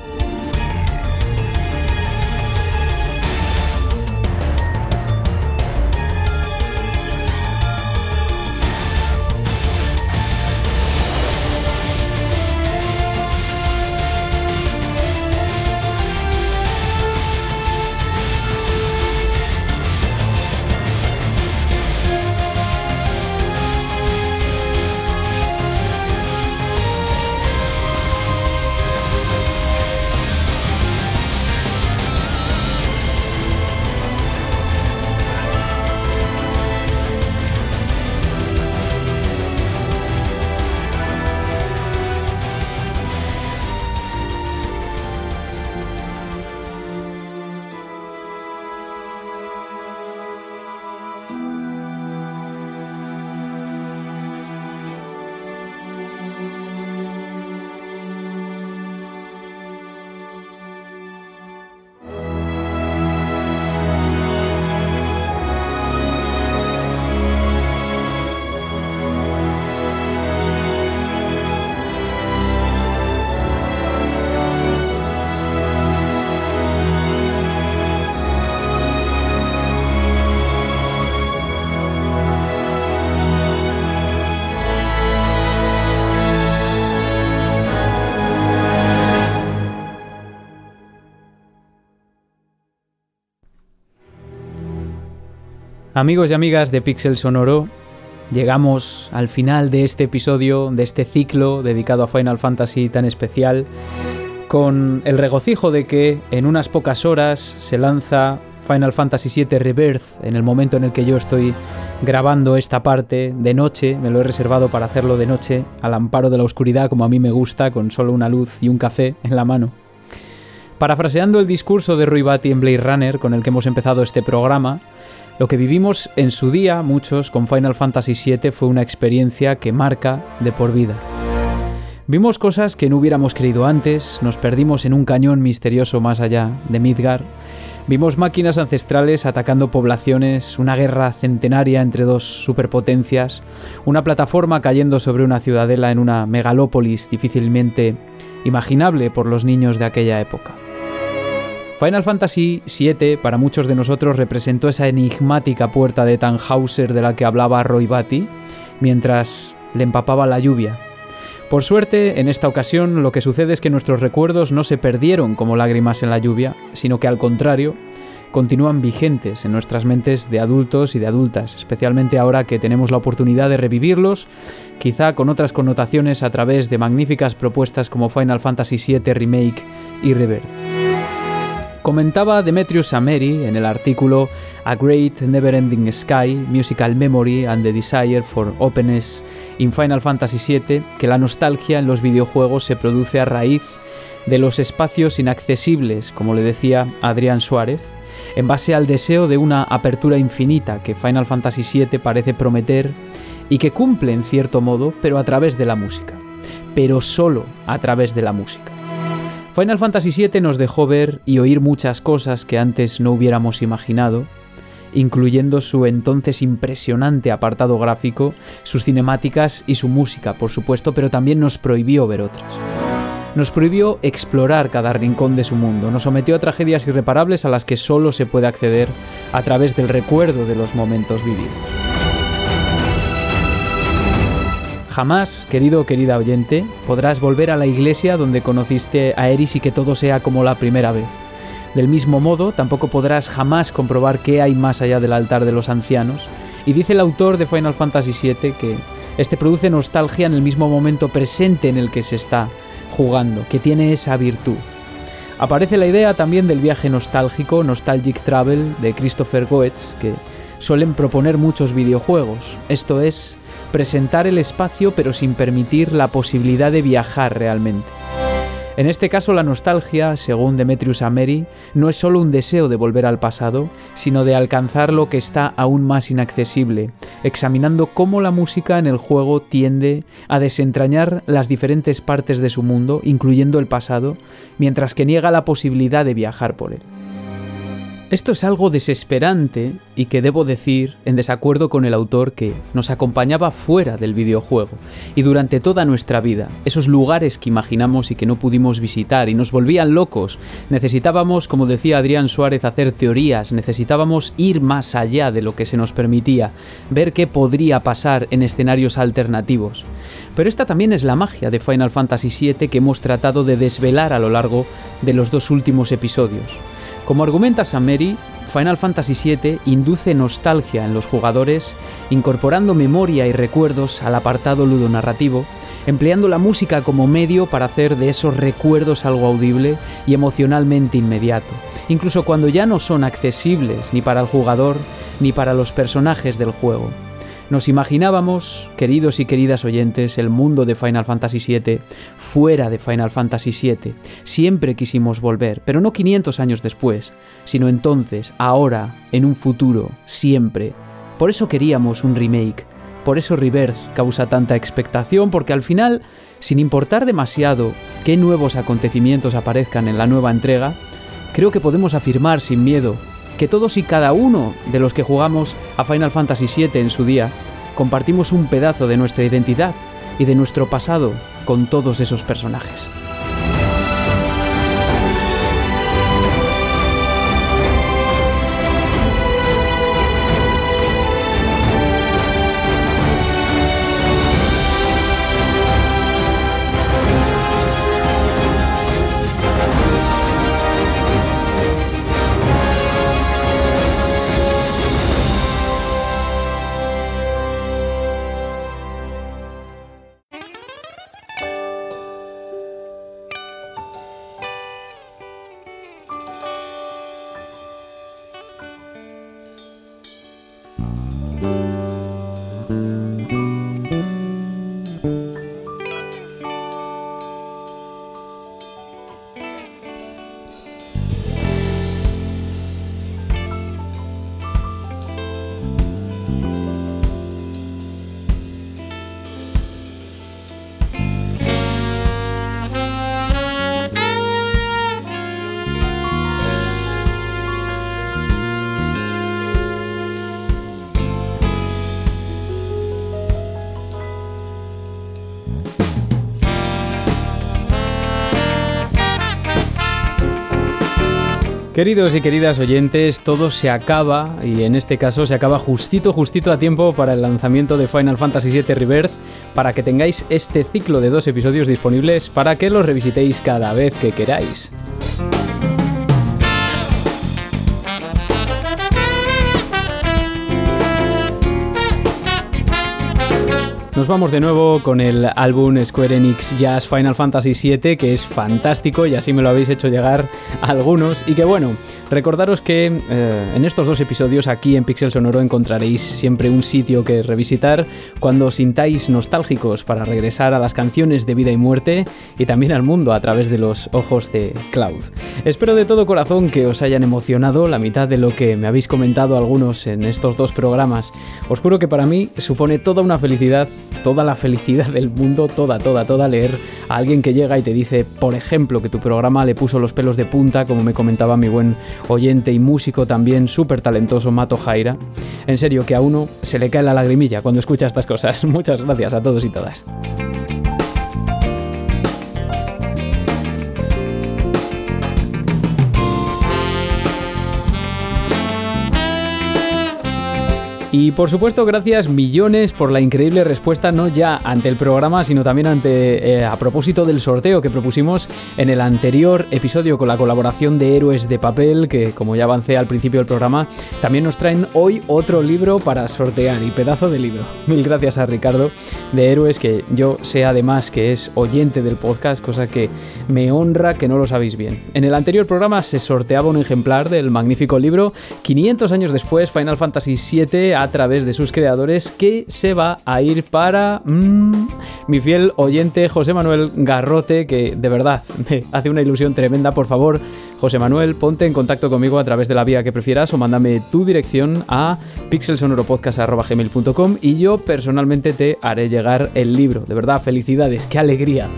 Amigos y amigas de Pixel Sonoro, llegamos al final de este episodio, de este ciclo dedicado a Final Fantasy tan especial, con el regocijo de que en unas pocas horas se lanza Final Fantasy VII Rebirth en el momento en el que yo estoy grabando esta parte de noche, me lo he reservado para hacerlo de noche, al amparo de la oscuridad como a mí me gusta, con solo una luz y un café en la mano. Parafraseando el discurso de Rui Batty en Blade Runner con el que hemos empezado este programa, lo que vivimos en su día, muchos, con Final Fantasy VII fue una experiencia que marca de por vida. Vimos cosas que no hubiéramos creído antes, nos perdimos en un cañón misterioso más allá de Midgar, vimos máquinas ancestrales atacando poblaciones, una guerra centenaria entre dos superpotencias, una plataforma cayendo sobre una ciudadela en una megalópolis difícilmente imaginable por los niños de aquella época. Final Fantasy VII para muchos de nosotros representó esa enigmática puerta de Tannhauser de la que hablaba Roy Batty mientras le empapaba la lluvia. Por suerte, en esta ocasión lo que sucede es que nuestros recuerdos no se perdieron como lágrimas en la lluvia, sino que al contrario, continúan vigentes en nuestras mentes de adultos y de adultas, especialmente ahora que tenemos la oportunidad de revivirlos, quizá con otras connotaciones a través de magníficas propuestas como Final Fantasy VII Remake y Rebirth. Comentaba Demetrius Ameri en el artículo A Great Never-Ending Sky, Musical Memory and the Desire for Openness in Final Fantasy VII que la nostalgia en los videojuegos se produce a raíz de los espacios inaccesibles, como le decía Adrián Suárez, en base al deseo de una apertura infinita que Final Fantasy VII parece prometer y que cumple en cierto modo, pero a través de la música. Pero solo a través de la música. Final Fantasy VII nos dejó ver y oír muchas cosas que antes no hubiéramos imaginado, incluyendo su entonces impresionante apartado gráfico, sus cinemáticas y su música, por supuesto, pero también nos prohibió ver otras. Nos prohibió explorar cada rincón de su mundo, nos sometió a tragedias irreparables a las que solo se puede acceder a través del recuerdo de los momentos vividos. Jamás, querido o querida oyente, podrás volver a la iglesia donde conociste a Eris y que todo sea como la primera vez. Del mismo modo, tampoco podrás jamás comprobar qué hay más allá del altar de los ancianos, y dice el autor de Final Fantasy VII que este produce nostalgia en el mismo momento presente en el que se está jugando, que tiene esa virtud. Aparece la idea también del viaje nostálgico, Nostalgic Travel, de Christopher Goetz, que suelen proponer muchos videojuegos. Esto es, presentar el espacio pero sin permitir la posibilidad de viajar realmente. En este caso la nostalgia, según Demetrius Ameri, no es solo un deseo de volver al pasado, sino de alcanzar lo que está aún más inaccesible, examinando cómo la música en el juego tiende a desentrañar las diferentes partes de su mundo, incluyendo el pasado, mientras que niega la posibilidad de viajar por él. Esto es algo desesperante y que debo decir en desacuerdo con el autor que nos acompañaba fuera del videojuego y durante toda nuestra vida, esos lugares que imaginamos y que no pudimos visitar y nos volvían locos. Necesitábamos, como decía Adrián Suárez, hacer teorías, necesitábamos ir más allá de lo que se nos permitía, ver qué podría pasar en escenarios alternativos. Pero esta también es la magia de Final Fantasy VII que hemos tratado de desvelar a lo largo de los dos últimos episodios. Como argumenta Sameri, Final Fantasy VII induce nostalgia en los jugadores, incorporando memoria y recuerdos al apartado ludonarrativo, empleando la música como medio para hacer de esos recuerdos algo audible y emocionalmente inmediato, incluso cuando ya no son accesibles ni para el jugador ni para los personajes del juego. Nos imaginábamos, queridos y queridas oyentes, el mundo de Final Fantasy VII fuera de Final Fantasy VII. Siempre quisimos volver, pero no 500 años después, sino entonces, ahora, en un futuro, siempre. Por eso queríamos un remake. Por eso Rebirth causa tanta expectación, porque al final, sin importar demasiado qué nuevos acontecimientos aparezcan en la nueva entrega, creo que podemos afirmar sin miedo que todos y cada uno de los que jugamos a Final Fantasy VII en su día compartimos un pedazo de nuestra identidad y de nuestro pasado con todos esos personajes. Queridos y queridas oyentes, todo se acaba y en este caso se acaba justito, justito a tiempo para el lanzamiento de Final Fantasy VII Rebirth, para que tengáis este ciclo de dos episodios disponibles para que los revisitéis cada vez que queráis. Nos vamos de nuevo con el álbum Square Enix Jazz Final Fantasy VII, que es fantástico y así me lo habéis hecho llegar algunos. Y que bueno, recordaros que eh, en estos dos episodios aquí en Pixel Sonoro encontraréis siempre un sitio que revisitar cuando os sintáis nostálgicos para regresar a las canciones de vida y muerte y también al mundo a través de los ojos de Cloud. Espero de todo corazón que os hayan emocionado la mitad de lo que me habéis comentado algunos en estos dos programas. Os juro que para mí supone toda una felicidad toda la felicidad del mundo, toda, toda, toda, leer a alguien que llega y te dice, por ejemplo, que tu programa le puso los pelos de punta, como me comentaba mi buen oyente y músico también súper talentoso Mato Jaira. En serio, que a uno se le cae la lagrimilla cuando escucha estas cosas. [LAUGHS] Muchas gracias a todos y todas. Y por supuesto, gracias millones por la increíble respuesta, no ya ante el programa, sino también ante eh, a propósito del sorteo que propusimos en el anterior episodio con la colaboración de Héroes de Papel, que como ya avancé al principio del programa, también nos traen hoy otro libro para sortear y pedazo de libro. [LAUGHS] Mil gracias a Ricardo de Héroes, que yo sé además que es oyente del podcast, cosa que me honra que no lo sabéis bien. En el anterior programa se sorteaba un ejemplar del magnífico libro 500 años después, Final Fantasy VII a través de sus creadores que se va a ir para mm, mi fiel oyente José Manuel Garrote, que de verdad [LAUGHS] me hace una ilusión tremenda. Por favor, José Manuel, ponte en contacto conmigo a través de la vía que prefieras o mándame tu dirección a pixelsonoropodcast.com y yo personalmente te haré llegar el libro. De verdad, felicidades, qué alegría.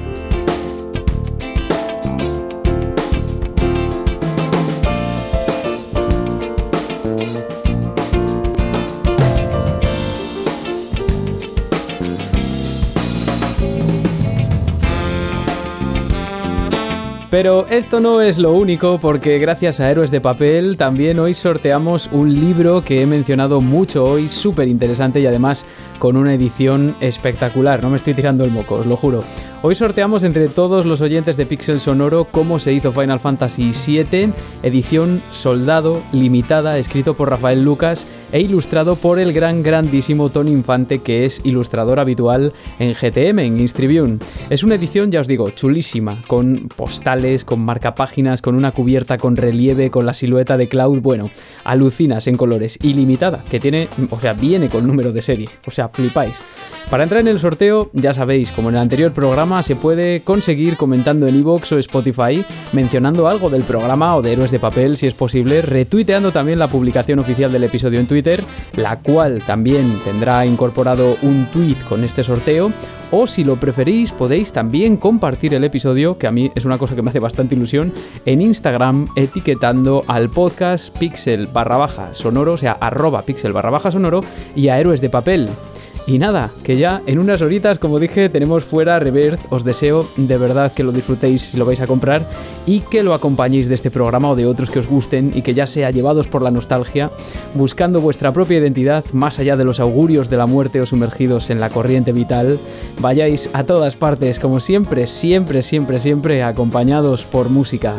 Pero esto no es lo único porque gracias a Héroes de Papel también hoy sorteamos un libro que he mencionado mucho hoy, súper interesante y además con una edición espectacular. No me estoy tirando el moco, os lo juro. Hoy sorteamos entre todos los oyentes de Pixel Sonoro cómo se hizo Final Fantasy VII, edición soldado limitada, escrito por Rafael Lucas e ilustrado por el gran grandísimo Tony Infante que es ilustrador habitual en GTM, en Instribune. Es una edición, ya os digo, chulísima, con postales, con marcapáginas, con una cubierta con relieve, con la silueta de Cloud, bueno, alucinas en colores, ilimitada, que tiene, o sea, viene con número de serie, o sea, flipáis. Para entrar en el sorteo, ya sabéis, como en el anterior programa, se puede conseguir comentando en iVoox o Spotify, mencionando algo del programa o de Héroes de Papel si es posible, retuiteando también la publicación oficial del episodio en Twitter, la cual también tendrá incorporado un tweet con este sorteo, o si lo preferís podéis también compartir el episodio, que a mí es una cosa que me hace bastante ilusión, en Instagram etiquetando al podcast pixel barra baja sonoro, o sea, arroba pixel barra baja sonoro y a Héroes de Papel. Y nada, que ya en unas horitas, como dije, tenemos fuera Rebirth. Os deseo de verdad que lo disfrutéis si lo vais a comprar y que lo acompañéis de este programa o de otros que os gusten y que ya sea llevados por la nostalgia, buscando vuestra propia identidad más allá de los augurios de la muerte o sumergidos en la corriente vital, vayáis a todas partes, como siempre, siempre, siempre, siempre, acompañados por música.